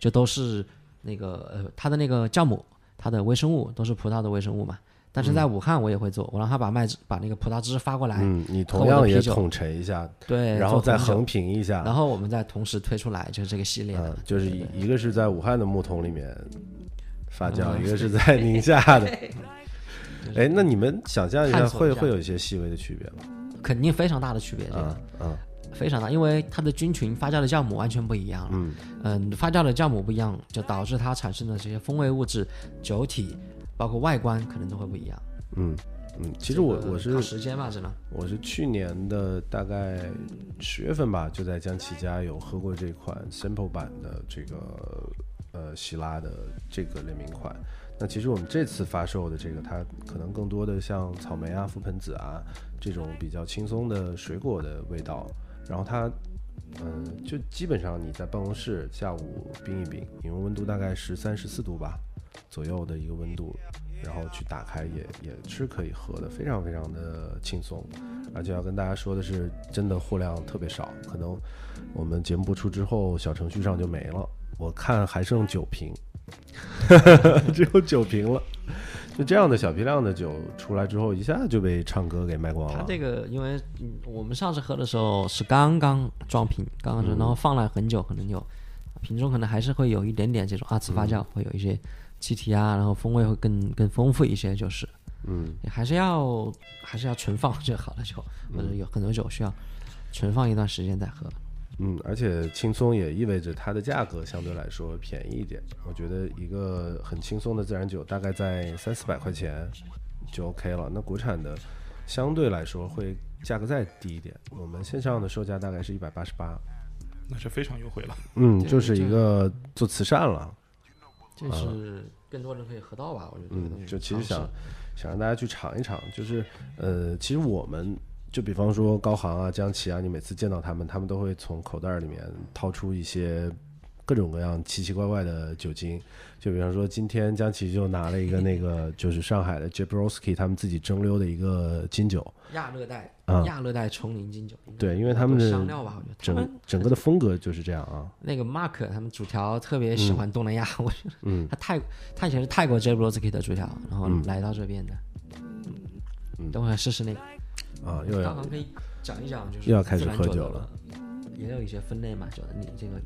就都是那个呃它的那个酵母，它的微生物都是葡萄的微生物嘛。但是在武汉我也会做，我让他把麦汁把那个葡萄汁发过来，嗯，你同样也统陈一下，对，然后再横评一下，然后我们再同时推出来，就是这个系列的嗯，，就是一一个是在武汉的木桶里面发酵，嗯一 个是在宁夏的。哎，那你们想象一下，会会有一些细微的区别吗？肯定非常大的区别，这个啊啊非常大，因为它的菌群发酵的酵母完全不一样了。嗯嗯，发酵的酵母不一样，就导致它产生的这些风味物质、酒体，包括外观可能都会不一样。嗯嗯。其实我我是靠时间嘛，只能我是去年的大概十月份吧，就在江崎家有喝过这款 sample 版的这个呃希拉的这个联名款。那其实我们这次发售的这个，它可能更多的像草莓啊、覆盆子啊这种比较轻松的水果的味道。然后它，嗯、就基本上你在办公室下午冰一冰，因为温度大概十三、十四度吧左右的一个温度，然后去打开也也是可以喝的，非常非常的轻松。而且要跟大家说的是，真的货量特别少，可能我们节目播出之后，小程序上就没了。我看还剩九瓶，只有九瓶了。就这样的小批量的酒出来之后，一下就被唱歌给卖光了。它这个，因为嗯我们上次喝的时候是刚刚装瓶，刚刚装，然后放了很久，可能有瓶中可能还是会有一点点这种二次发酵，会有一些气体啊，然后风味会更更丰富一些，就是嗯还是要还是要存放就好了酒，或者有很多酒需要存放一段时间再喝。嗯，而且轻松也意味着它的价格相对来说便宜一点。我觉得一个很轻松的自然酒大概在三四百块钱就 OK 了。那国产的相对来说会价格再低一点，我们线上的售价大概是一百八十八。那是非常优惠了。嗯，就是一个做慈善了。就是更多人可以喝到吧，我觉得嗯，西就其实想想让大家去尝一尝，就是呃，其实我们就比方说高航啊、江崎啊，你每次见到他们，他们都会从口袋里面掏出一些各种各样奇奇怪怪的酒精。就比方说，今天江崎就拿了一个那个就是上海的 Jabrowski 他们自己蒸馏的一个金酒，亚热带啊亚热带丛林金酒，对因为他们的香料吧，我觉得他们整整个的风格就是这样啊。那个 Mark 他们主调特别喜欢东南亚，我觉得嗯他泰他以前是泰国 j a b r o s k i 的主调，然后嗯来到这边的。嗯等会儿试试那个，啊，又要刚刚可以讲一讲，就是又要开始喝酒了，也有一些分类嘛，酒的你这个？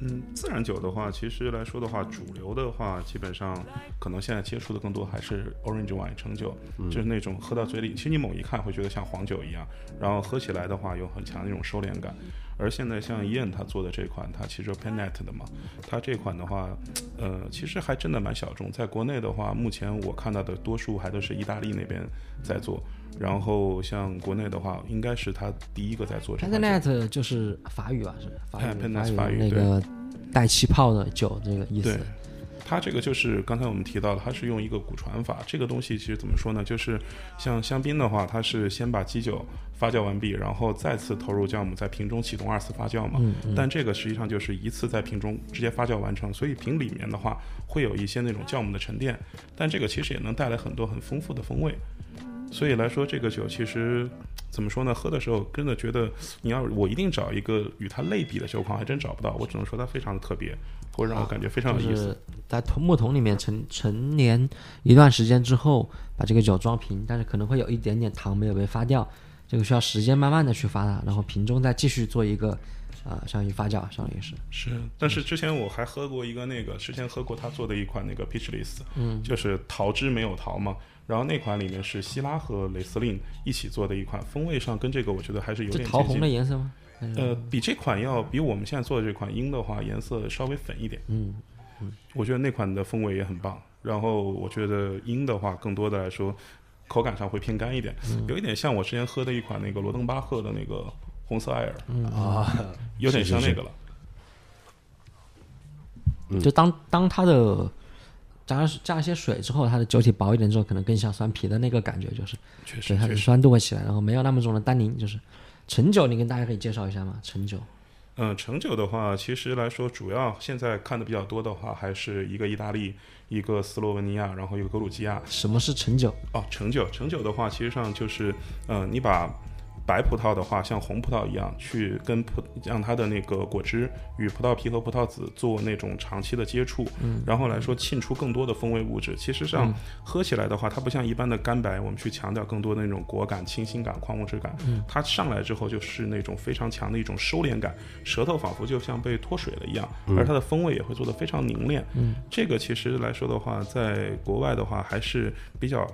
嗯，自然酒的话，其实来说的话，主流的话，基本上可能现在接触的更多还是 orange wine 橙酒，就是那种喝到嘴里，其实你猛一看会觉得像黄酒一样，然后喝起来的话有很强的那种收敛感。而现在像 Ian 他做的这款，它其实 Penet 的嘛，它这款的话，呃，其实还真的蛮小众。在国内的话，目前我看到的多数还都是意大利那边在做，然后像国内的话，应该是他第一个在做这 p 款 e n 酒。e t 就是法语吧，是法哎语 Penet 法法语那个带气泡的酒这个意思对。，它这个就是刚才我们提到的，它是用一个骨传法。这个东西其实怎么说呢？就是像香槟的话，它是先把基酒发酵完毕，然后再次投入酵母，在瓶中启动二次发酵嘛。嗯嗯但这个实际上就是一次在瓶中直接发酵完成，所以瓶里面的话会有一些那种酵母的沉淀，但这个其实也能带来很多很丰富的风味。所以来说，这个酒其实怎么说呢？喝的时候真的觉得，你要我一定找一个与它类比的酒款，还真找不到。我只能说它非常的特别，或者让我感觉非常有意思。在桶木桶里面陈陈年一段时间之后，把这个酒装瓶，但是可能会有一点点糖没有被发掉，这个需要时间慢慢的去发它，然后瓶中再继续做一个啊、相当于发酵，相当于是是，但是之前我还喝过一个那个，之前喝过他做的一款那个 Peachless，嗯，就是桃汁没有桃嘛。然后那款里面是希拉和雷司令一起做的一款，风味上跟这个我觉得还是有点桃红的。颜色吗？呃，比这款要比我们现在做的这款樱的话颜色稍微粉一点。嗯嗯，我觉得那款的风味也很棒。然后我觉得樱的话，更多的来说，口感上会偏干一点，有一点像我之前喝的一款那个罗登巴赫的那个红色艾尔，啊，有点像那个了。嗯。就当当它的加加一些水之后，它的酒体薄一点之后，可能更像酸啤的那个感觉，就是。确实对，它的。酸度会起来，然后没有那么重的单宁，就是陈酒，你跟大家可以介绍一下吗？陈酒，嗯，成酒的话，其实来说，主要现在看的比较多的话，还是一个意大利，一个斯洛文尼亚，然后一个格鲁吉亚。什么是成酒？哦，成酒，成酒的话，其实上就是，嗯、你把白葡萄的话，像红葡萄一样，去跟葡让它的那个果汁与葡萄皮和葡萄籽做那种长期的接触，嗯然后来说沁出更多的风味物质。其实上、喝起来的话，它不像一般的干白，我们去强调更多的那种果感、清新感、矿物质感。嗯它上来之后就是那种非常强的一种收敛感，舌头仿佛就像被脱水了一样，而它的风味也会做得非常凝练。嗯，这个其实来说的话，在国外的话还是比较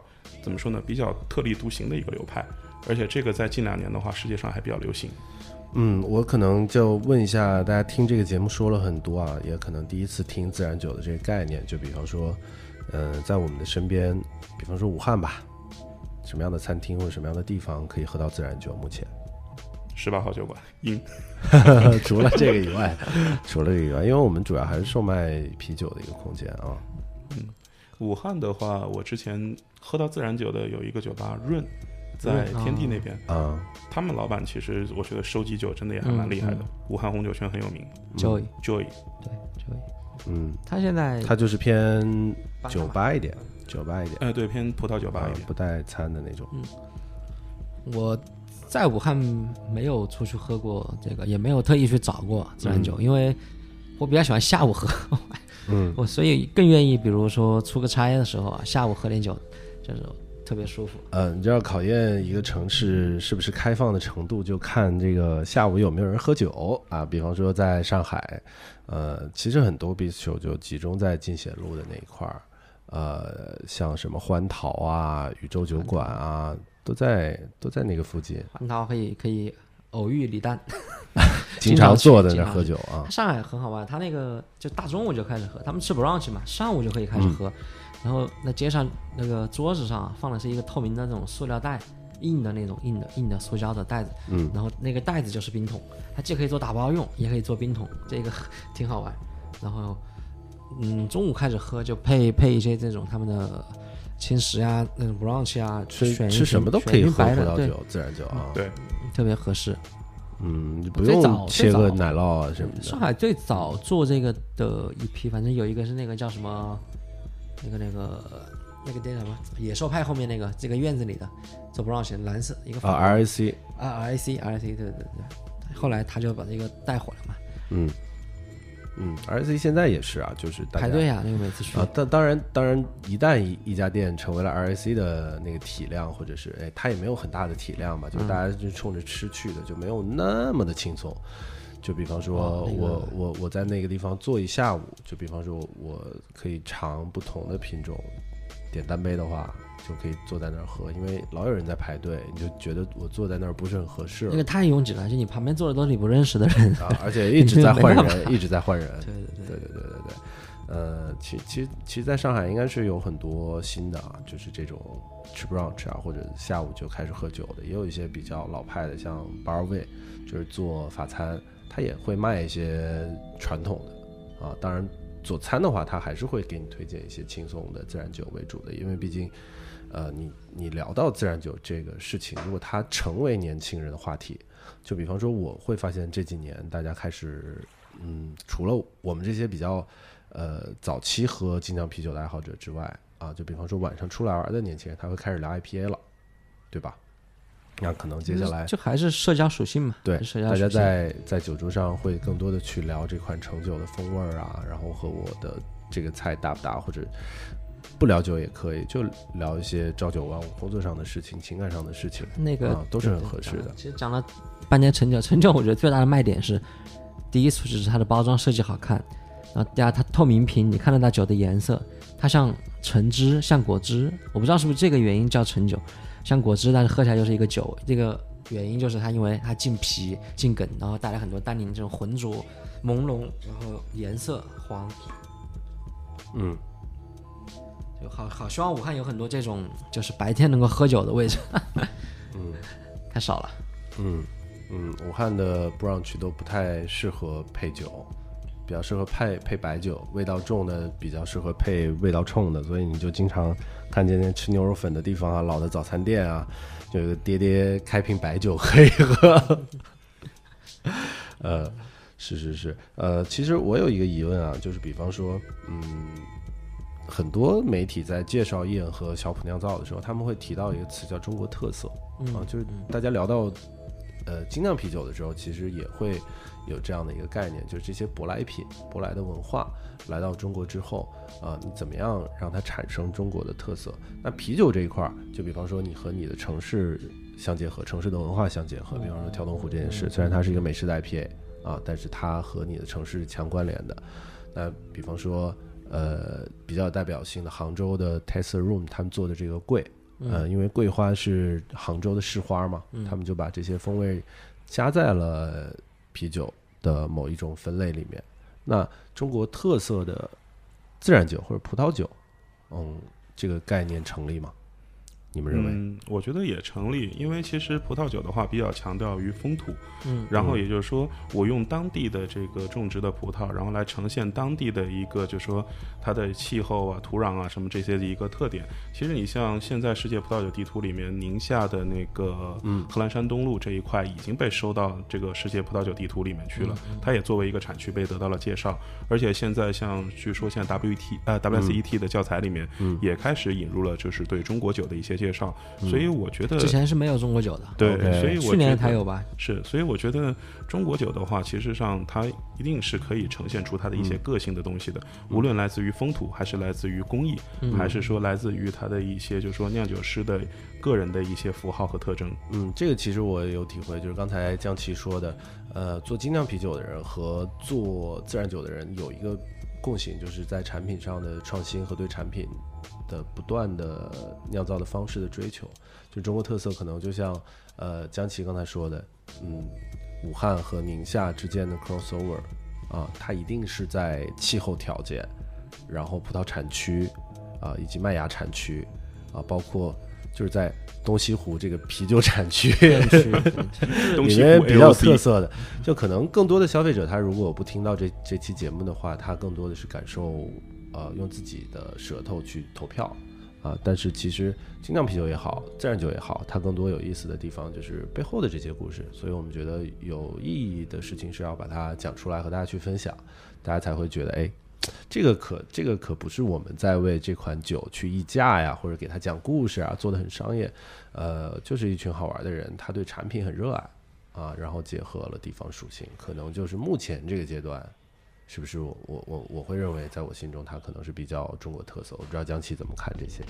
怎么说呢？比较特立独行的一个流派。而且这个在近两年的话，世界上还比较流行。嗯，我可能就问一下大家，听这个节目说了很多啊，也可能第一次听自然酒的这个概念，就比方说，呃，在我们的身边，比方说武汉吧，什么样的餐厅或者什么样的地方可以喝到自然酒？目前，十八号酒馆，因 除了这个以外，除了这个以外，因为我们主要还是售卖啤酒的一个空间啊。武汉的话，我之前喝到自然酒的有一个酒吧润，在天地那边，啊，他们老板其实我觉得收集酒真的也还蛮厉害的，嗯。武汉红酒圈很有名。Joy Joy，对 Joy，嗯，他现在他就是偏酒吧一点，酒吧一点，哎，对，偏葡萄酒吧啊一点。不带餐的那种。嗯。我在武汉没有出去喝过这个，也没有特意去找过自然酒，因为我比较喜欢下午喝，嗯我所以更愿意，比如说出个差的时候啊，下午喝点酒，就是特别舒服。呃，你知道考验一个城市是不是开放的程度，就看这个下午有没有人喝酒啊。比方说在上海，呃，其实很多 bistro 就集中在进贤路的那一块儿，呃，像什么欢桃啊、宇宙酒馆啊，都在都在那个附近，欢桃可以可以偶遇李诞，经 经常坐在那喝酒啊。上海很好玩，他那个就大中午就开始喝，他们吃 brunch 嘛，上午就可以开始喝，然后那街上那个桌子上啊放的是一个透明的那种塑料袋，硬的那种硬的硬的塑胶的袋子，嗯，然后那个袋子就是冰桶，它既可以做打包用，也可以做冰桶，这个挺好玩。然后，嗯，中午开始喝就配配一些这种他们的轻食呀，那种 brunch 啊，吃选吃什么都可以喝葡萄酒、自然酒啊。对，特别合适。嗯，你不用切个奶酪啊什么的。上海最早做这个的一批，反正有一个是那个叫什么，那个那个那个叫什么？野兽派后面那个这个院子里的做 brunch 蓝色一个啊，RAC，啊 R I C R I C 对对对对，后来他就把这个带火了嘛，嗯嗯，RAC 现在也是啊，就是大家排队啊，那个每次去啊，当当然当然，一旦一一家店成为了 RAC 的那个体量，或者是哎，它也没有很大的体量嘛，嗯就大家就冲着吃去的，就没有那么的轻松。就比方说我我我在那个地方坐一下午，就比方说我可以尝不同的品种，点单杯的话就可以坐在那儿喝，因为老有人在排队，你就觉得我坐在那儿不是很合适那个太拥挤了，而且你旁边坐的都是你不认识的人。啊，而且一直在换人，一直在换人。对对对，对对对对对，呃，其其实其实，在上海应该是有很多新的啊，就是这种吃 brunch 啊，或者下午就开始喝酒的，也有一些比较老派的，像 bar way，就是做法餐，他也会卖一些传统的啊。当然，佐餐的话，他还是会给你推荐一些轻松的自然酒为主的，因为毕竟，呃，你你聊到自然酒这个事情，如果它成为年轻人的话题，就比方说，我会发现这几年大家开始，嗯，除了我们这些比较呃早期喝精酿啤酒的爱好者之外，啊，就比方说晚上出来玩的年轻人，他会开始聊 IPA 了，对吧？那可能接下来就还是社交属性嘛，对社交大家在在酒桌上会更多的去聊这款成酒的风味儿啊，然后和我的这个菜搭不搭，或者不聊酒也可以，就聊一些朝九晚五工作上的事情、情感上的事情。那个、啊都是很合适的其实讲了半天陈酒，陈酒我觉得最大的卖点是，第一处就是它的包装设计好看，然后第二它透明瓶，你看得到酒的颜色，它像橙汁，像果汁，我不知道是不是这个原因叫陈酒，像果汁，但是喝起来就是一个酒，这个原因就是它因为它进皮进梗，然后带来很多单宁这种浑浊朦胧，然后颜色黄，嗯，就好好希望武汉有很多这种就是白天能够喝酒的位置，嗯，太少了。嗯嗯，武汉的 brunch 都不太适合配酒，比较适合配配白酒，味道重的比较适合配味道冲的，所以你就经常看见那吃牛肉粉的地方啊，老的早餐店啊，就有个爹爹开瓶白酒喝一喝。呃，是是是，呃，其实我有一个疑问啊，就是比方说，嗯，很多媒体在介绍燕和小普酿造的时候，他们会提到一个词叫中国特色。嗯啊，就是大家聊到呃精酿啤酒的时候，其实也会有这样的一个概念，就是这些舶来品、舶来的文化来到中国之后，啊、你怎么样让它产生中国的特色？那啤酒这一块儿，就比方说你和你的城市相结合，城市的文化相结合，比方说跳动湖这件事，虽然它是一个美式的 IPA 啊，但是它和你的城市是强关联的。那比方说，呃，比较有代表性的杭州的 Tesla Room 他们做的这个桂，呃，因为桂花是杭州的市花嘛，他们就把这些风味加在了啤酒的某一种分类里面。那中国特色的自然酒或者葡萄酒，嗯，这个概念成立吗？你们认为？嗯，我觉得也成立，因为其实葡萄酒的话比较强调于风土，嗯，然后也就是说，我用当地的这个种植的葡萄，然后来呈现当地的一个，就是说它的气候啊、土壤啊什么这些的一个特点。其实你像现在世界葡萄酒地图里面，宁夏的那个嗯贺兰山东路这一块已经被收到这个世界葡萄酒地图里面去了，嗯它也作为一个产区被得到了介绍。而且现在像据说现在 WET 呃 WSET 的教材里面嗯也开始引入了就是对中国酒的一些介绍，所以我觉得之前是没有中国酒的，对所以我去年才有吧？是，所以我觉得中国酒的话，其实上它一定是可以呈现出它的一些个性的东西的，无论来自于风土，还是来自于工艺，还是说来自于它的一些，就是说酿酒师的个人的一些符号和特征。嗯，这个其实我也有体会，就是刚才江奇说的，呃，做精酿啤酒的人和做自然酒的人有一个共性，就是在产品上的创新和对产品的不断的酿造的方式的追求。就中国特色，可能就像呃江奇刚才说的，嗯，武汉和宁夏之间的 crossover 啊，它一定是在气候条件，然后葡萄产区啊，以及麦芽产区啊，包括就是在东西湖这个啤酒产区 里面比较有特色的，就可能更多的消费者他如果不听到这这期节目的话，他更多的是感受呃用自己的舌头去投票啊。但是其实精酿啤酒也好，自然酒也好，它更多有意思的地方就是背后的这些故事，所以我们觉得有意义的事情是要把它讲出来和大家去分享，大家才会觉得哎。这个可这个可不是我们在为这款酒去议价呀，或者给他讲故事啊，做的很商业，呃，就是一群好玩的人，他对产品很热爱啊，然后结合了地方属性，可能就是目前这个阶段，是不是我我我我会认为，在我心中它可能是比较中国特色。我不知道江奇怎么看这些。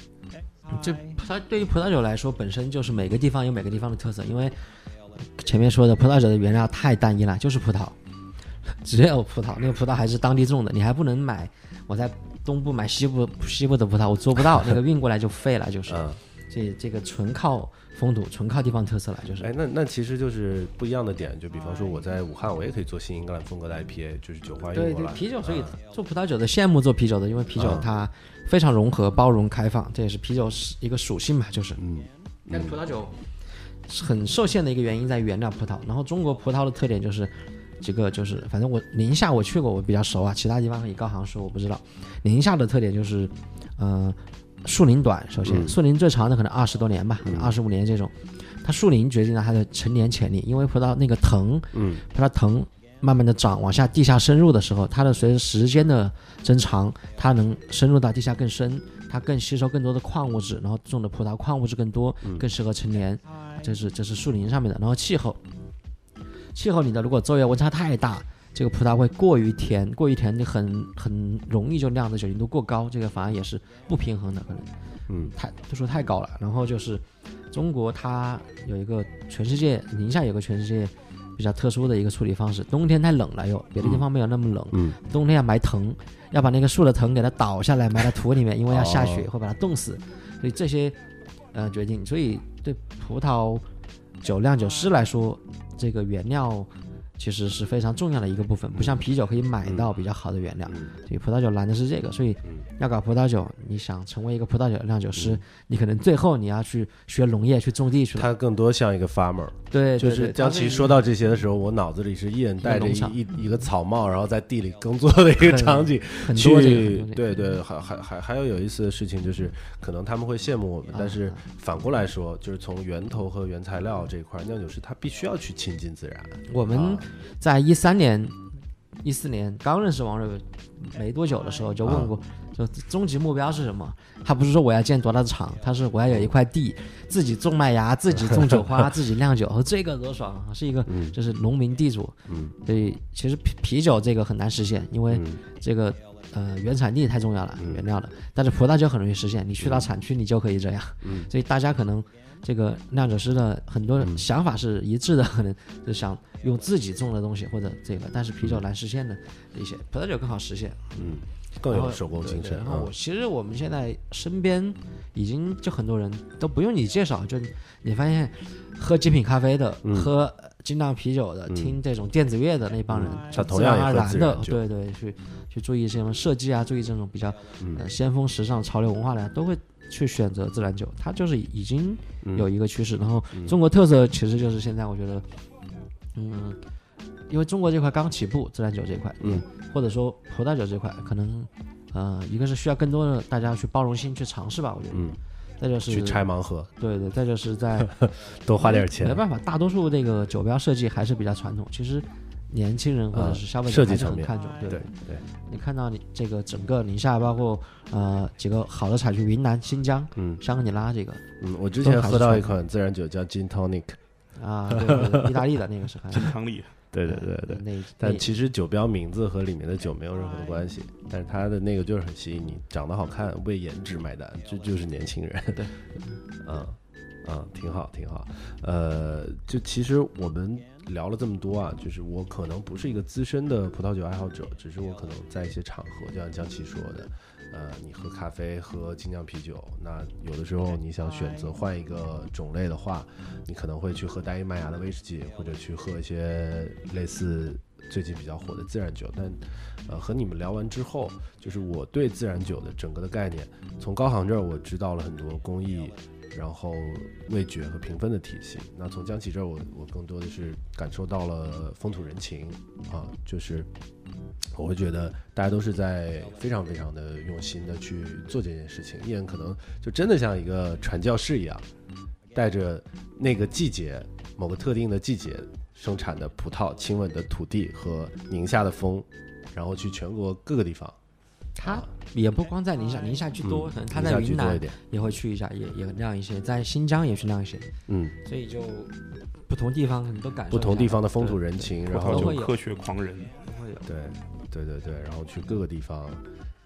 这葡萄对于葡萄酒来说，本身就是每个地方有每个地方的特色，因为前面说的葡萄酒的原料太单一了，就是葡萄，只有葡萄，那个葡萄还是当地种的，你还不能买我在东部买西部西部的葡萄，我做不到，那个运过来就废了，就是嗯，这这个纯靠风土，纯靠地方特色了，就是哎，那那其实就是不一样的点，就比方说我在武汉，我也可以做新英格兰风格的 IPA，就是酒花运对对。啤酒，所以啊做葡萄酒的羡慕做啤酒的，因为啤酒嗯它非常融合、包容、开放，这也是啤酒是一个属性嘛，就是。嗯但是葡萄酒很受限的一个原因在于原料葡萄，然后中国葡萄的特点就是几个，就是反正我宁夏我去过，我比较熟啊，其他地方可以高行说我不知道。宁夏的特点就是，呃，树龄短，首先、嗯。树龄最长的可能二十多年吧，二十五年这种，它树龄决定了它的成年潜力，因为葡萄那个藤，嗯。葡萄藤慢慢的长往下地下深入的时候，它的随着时间的增长，它能深入到地下更深，它更吸收更多的矿物质，然后种的葡萄矿物质更多，更适合成年，这是这是树龄上面的。然后气候，气候你的如果昼夜温差太大，这个葡萄会过于甜，过于甜就很很容易就酿的酒精度过高，这个反而也是不平衡的，可能。嗯。太度数太高了。然后就是中国它有一个全世界宁夏有个全世界比较特殊的一个处理方式，冬天太冷了又，别的地方没有那么冷，嗯。冬天要埋藤，要把那个树的藤给它倒下来埋在土里面，因为要下雪哦会把它冻死，所以这些呃决定，所以对葡萄酒酿酒师来说，这个原料其实是非常重要的一个部分，不像啤酒可以买到比较好的原料，嗯。所以葡萄酒难的是这个，所以嗯。要搞葡萄酒，你想成为一个葡萄酒酿酒师，你可能最后你要去学农业，去种地去了。它更多像一个 farmer，对，就是对它是江奇说到这些的时候，我脑子里是一人戴着一一一个草帽，然后在地里耕作的一个场景。很多对对，还还还还有有意思的事情就是，可能他们会羡慕我们，但是啊。反过来说，就是从源头和原材料这一块，酿酒师他必须要去亲近自然。我们啊在一三年、一四年刚认识王瑞没多久的时候，就问过，就终极目标是什么？他不是说我要建多大的厂，他是我要有一块地，自己种麦芽，自己种酒花，自己酿酒，哦这个多爽啊！是一个嗯就是农民地主。嗯所以其实啤啤酒这个很难实现，因为嗯这个呃原产地太重要了，嗯原料的。但是葡萄酒很容易实现，你去到产区你就可以这样。嗯所以大家可能这个酿酒师的很多嗯。想法是一致的，可能就想用自己种的东西或者这个，但是啤酒难实现的一些，葡萄酒更好实现。嗯，更有手工精神然后我啊。其实我们现在身边已经就很多人都不用你介绍，就你发现喝精品咖啡的、嗯。喝精酿啤酒的、嗯。听这种电子乐的那帮人，自然而然的对对去去注意什么设计啊，注意这种比较嗯。呃先锋、时尚、潮流文化的，都会去选择自然酒。它就是已经有一个趋势。然后中国特色其实就是现在我觉得，嗯，因为中国这块刚起步，自然酒这块，嗯，或者说葡萄酒这块，可能呃，一个是需要更多的大家去包容心去尝试吧，我觉得。嗯，再就是去拆盲盒，对对，再就是在 多花点钱没。办法，大多数这个酒标设计还是比较传统。其实年轻人或者是消费者还是设计层面。很看重。对。对对，你看到你这个整个宁夏，包括呃几个好的产区，云南、新疆、嗯。香格里拉这个。嗯，我之前喝到一款自然酒叫 Gin Tonic，啊，对对对，意大利的那个是还金汤力，对对对对。那但其实酒标名字和里面的酒没有任何的关系，但是它的那个就是很吸引你，长得好看，为颜值买单，这就是年轻人。对，嗯嗯，挺好挺好。呃，就其实我们聊了这么多啊，就是我可能不是一个资深的葡萄酒爱好者，只是我可能在一些场合，就像江琪说的，呃，你喝咖啡、喝精酿啤酒，那有的时候你想选择换一个种类的话，你可能会去喝单一麦芽的威士忌，或者去喝一些类似最近比较火的自然酒。但呃，和你们聊完之后，就是我对自然酒的整个的概念，从高航这儿我知道了很多工艺。然后味觉和评分的体系，那从江琪这儿我我更多的是感受到了风土人情啊，就是我会觉得大家都是在非常非常的用心的去做这件事情。艺人可能就真的像一个传教士一样，带着那个季节某个特定的季节生产的葡萄、亲吻的土地和宁夏的风，然后去全国各个地方。他也不光在宁夏，宁夏居多，可能他在云南也会去一下，也也酿一些，在新疆也去酿一些，嗯，所以就不同地方你都感受不同地方的风土人情，然后科学狂人，都会有。对，对对对，然后去各个地方，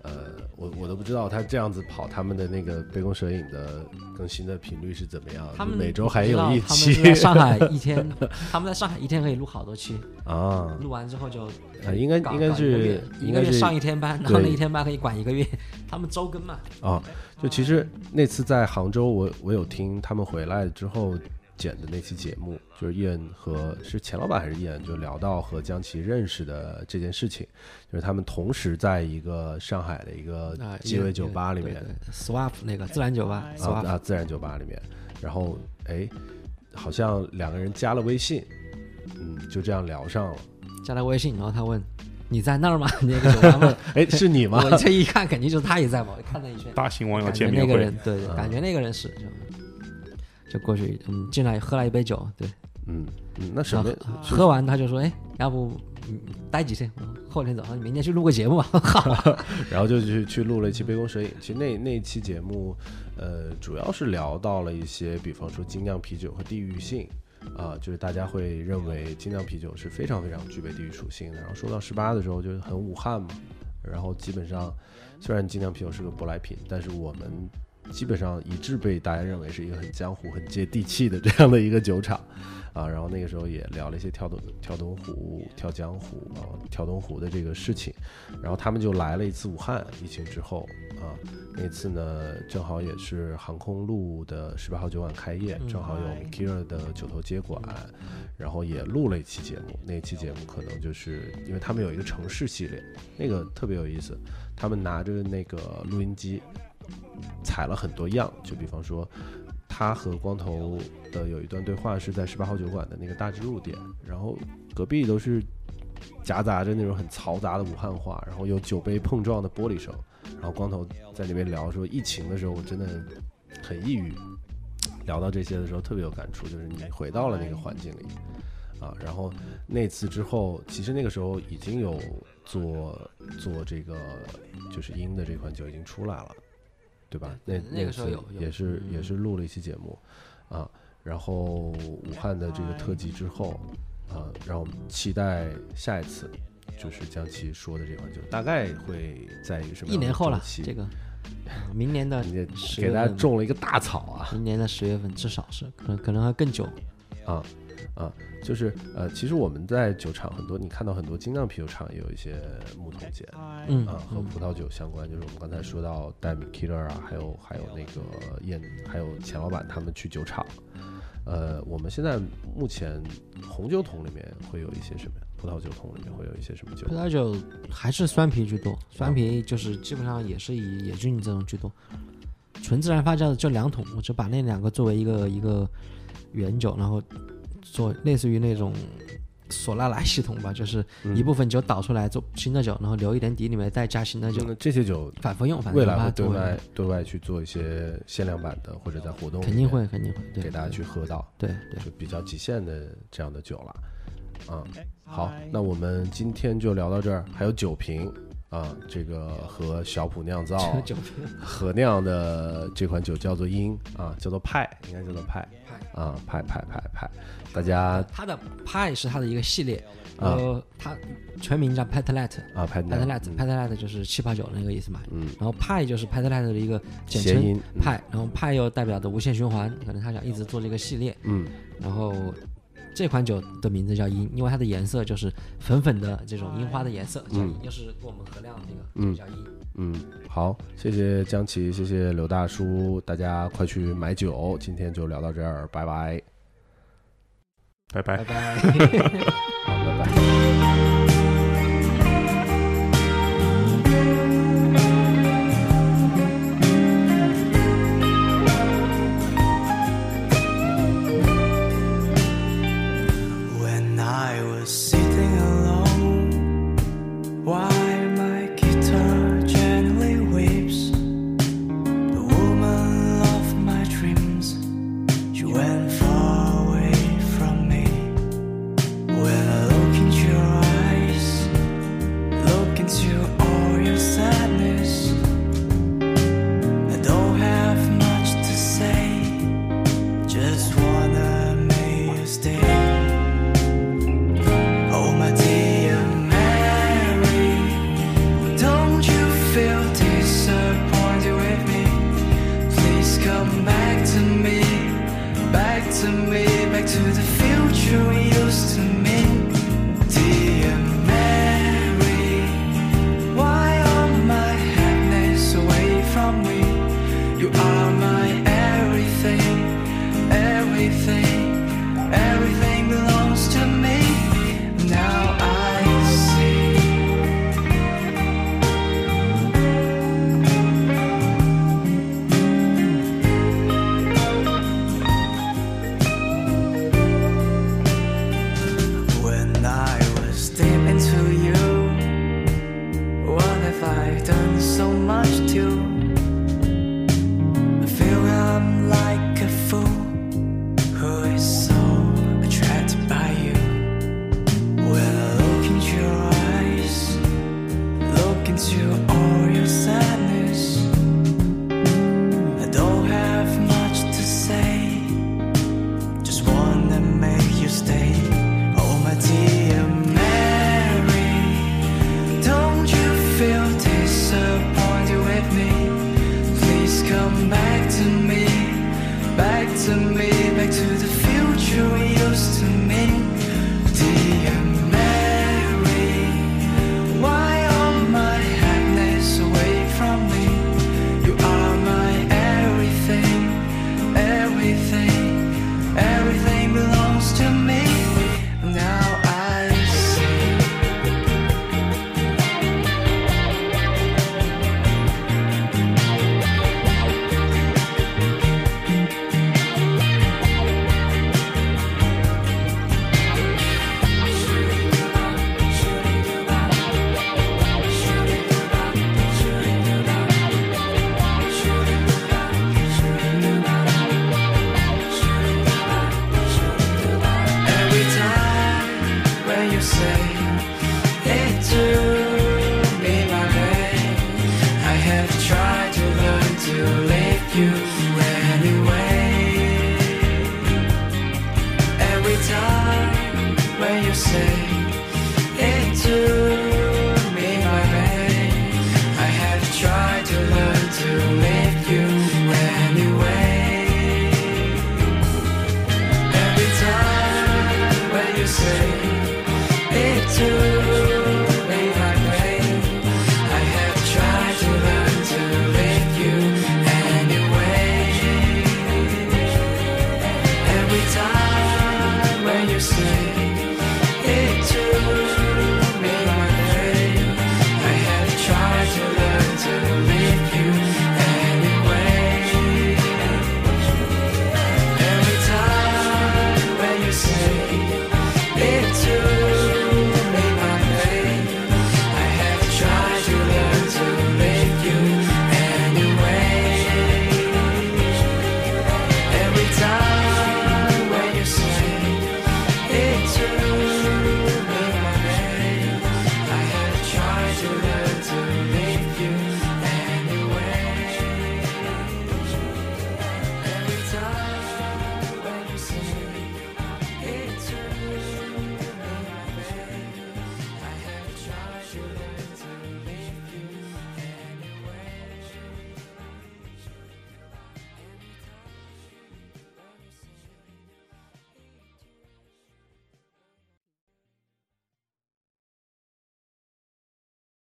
呃，我我都不知道他这样子跑他们的那个杯弓蛇影的更新的频率是怎么样，他们每周还有一他们期上海一天，他们在上海一天可以录好多期，啊，录完之后就啊应该应该是应该是上一天班，然后那一天班可以管一个月，他们周更嘛。啊，就其实那次在杭州，我我有听他们回来之后剪的那期节目，就是伊恩和是钱老板还是伊恩就聊到和江琪认识的这件事情，就是他们同时在一个上海的一个啊，鸡尾酒吧里面，，swap 那个自然酒吧啊，swap 啊，自然酒吧里面，然后哎，好像两个人加了微信，嗯，就这样聊上了。加了微信，然后他问你在那儿吗？那个酒吧吗？哎，是你吗？我这一看，肯定就是他也在嘛，我看了一圈，大型网友见面会那个人，对感觉那个人是就就过去，嗯，进来喝了一杯酒，对，嗯嗯，那什么？喝完他就说，哎，要不嗯待几天，嗯后天走，你明天去录个节目吧。然后就去去录了一期《杯弓蛇影》。其实那那一期节目，呃，主要是聊到了一些，比方说精酿啤酒和地域性。啊、就是大家会认为精酿啤酒是非常非常具备地域属性的。然后说到十八的时候，就是很武汉嘛。然后基本上，虽然精酿啤酒是个舶来品，但是我们基本上一致被大家认为是一个很江湖、很接地气的这样的一个酒厂。啊，然后那个时候也聊了一些跳东跳东湖、跳江湖啊、跳东湖的这个事情。然后他们就来了一次武汉，疫情之后啊，那次呢正好也是航空路的十八号酒馆开业，嗯正好有 Mikira 的酒头接管，然后也录了一期节目。那期节目可能就是因为他们有一个城市系列，那个特别有意思，他们拿着那个录音机采了很多样，就比方说。他和光头的有一段对话是在十八号酒馆的那个大智路店，然后隔壁都是夹杂着那种很嘈杂的武汉话，然后有酒杯碰撞的玻璃声，然后光头在那边聊说，疫情的时候我真的很抑郁，聊到这些的时候特别有感触，就是你回到了那个环境里，啊。然后那次之后，其实那个时候已经有做做这个就是音的这款酒已经出来了，对吧？那那个时候有有也是嗯也是录了一期节目啊。然后武汉的这个特辑之后啊，让我们期待下一次。就是江奇说的这款酒，大概会在一个什么一年后了这个啊明年的你也10给大家种了一个大草啊明年的十月份至少是可能可能还更久。啊啊！就是呃，其实我们在酒厂很多，你看到很多精酿啤酒厂也有一些木桶碱嗯啊，和葡萄酒相关。就是我们刚才说到戴米 Killer 啊，还有还有那个燕，还有钱老板他们去酒厂。呃，我们现在目前红酒桶里面会有一些什么呀？葡萄酒桶里面会有一些什么酒葡？萄酒还是酸啤居多，酸啤就是基本上也是以野菌这种居多。纯自然发酵的就两桶，我就把那两个作为一个一个原酒，然后做类似于那种索拉莱系统吧，就是一部分酒倒出来做新的酒，然后留一点底，里面再加新的酒，那这些酒反复用，反正未来会对外对外去做一些限量版的，或者在活动肯定会肯定会对给大家去喝到。对对。就比较极限的这样的酒了。啊，好，那我们今天就聊到这儿，还有酒瓶啊，这个和小普酿造这个酒瓶合酿的这款酒叫做鹰啊，叫做派，应该叫做派啊，派派派派，大家它的派是它的一个系列，啊呃，它全名叫 Petlet。啊 p e t l 酿 e t p e t l e t 就是气泡酒那个意思嘛，嗯。然后派就是 p e t l e t 的一个简称派，然后派又代表着无限循环，可能他想一直做这个系列，嗯。然后这款酒的名字叫樱，因为它的颜色就是粉粉的这种樱花的颜色，叫樱，又是跟我们合量的这个，嗯就叫樱。嗯，好，谢谢江奇，谢谢刘大叔，大家快去买酒，今天就聊到这儿，拜拜，拜拜拜。拜。好，拜拜。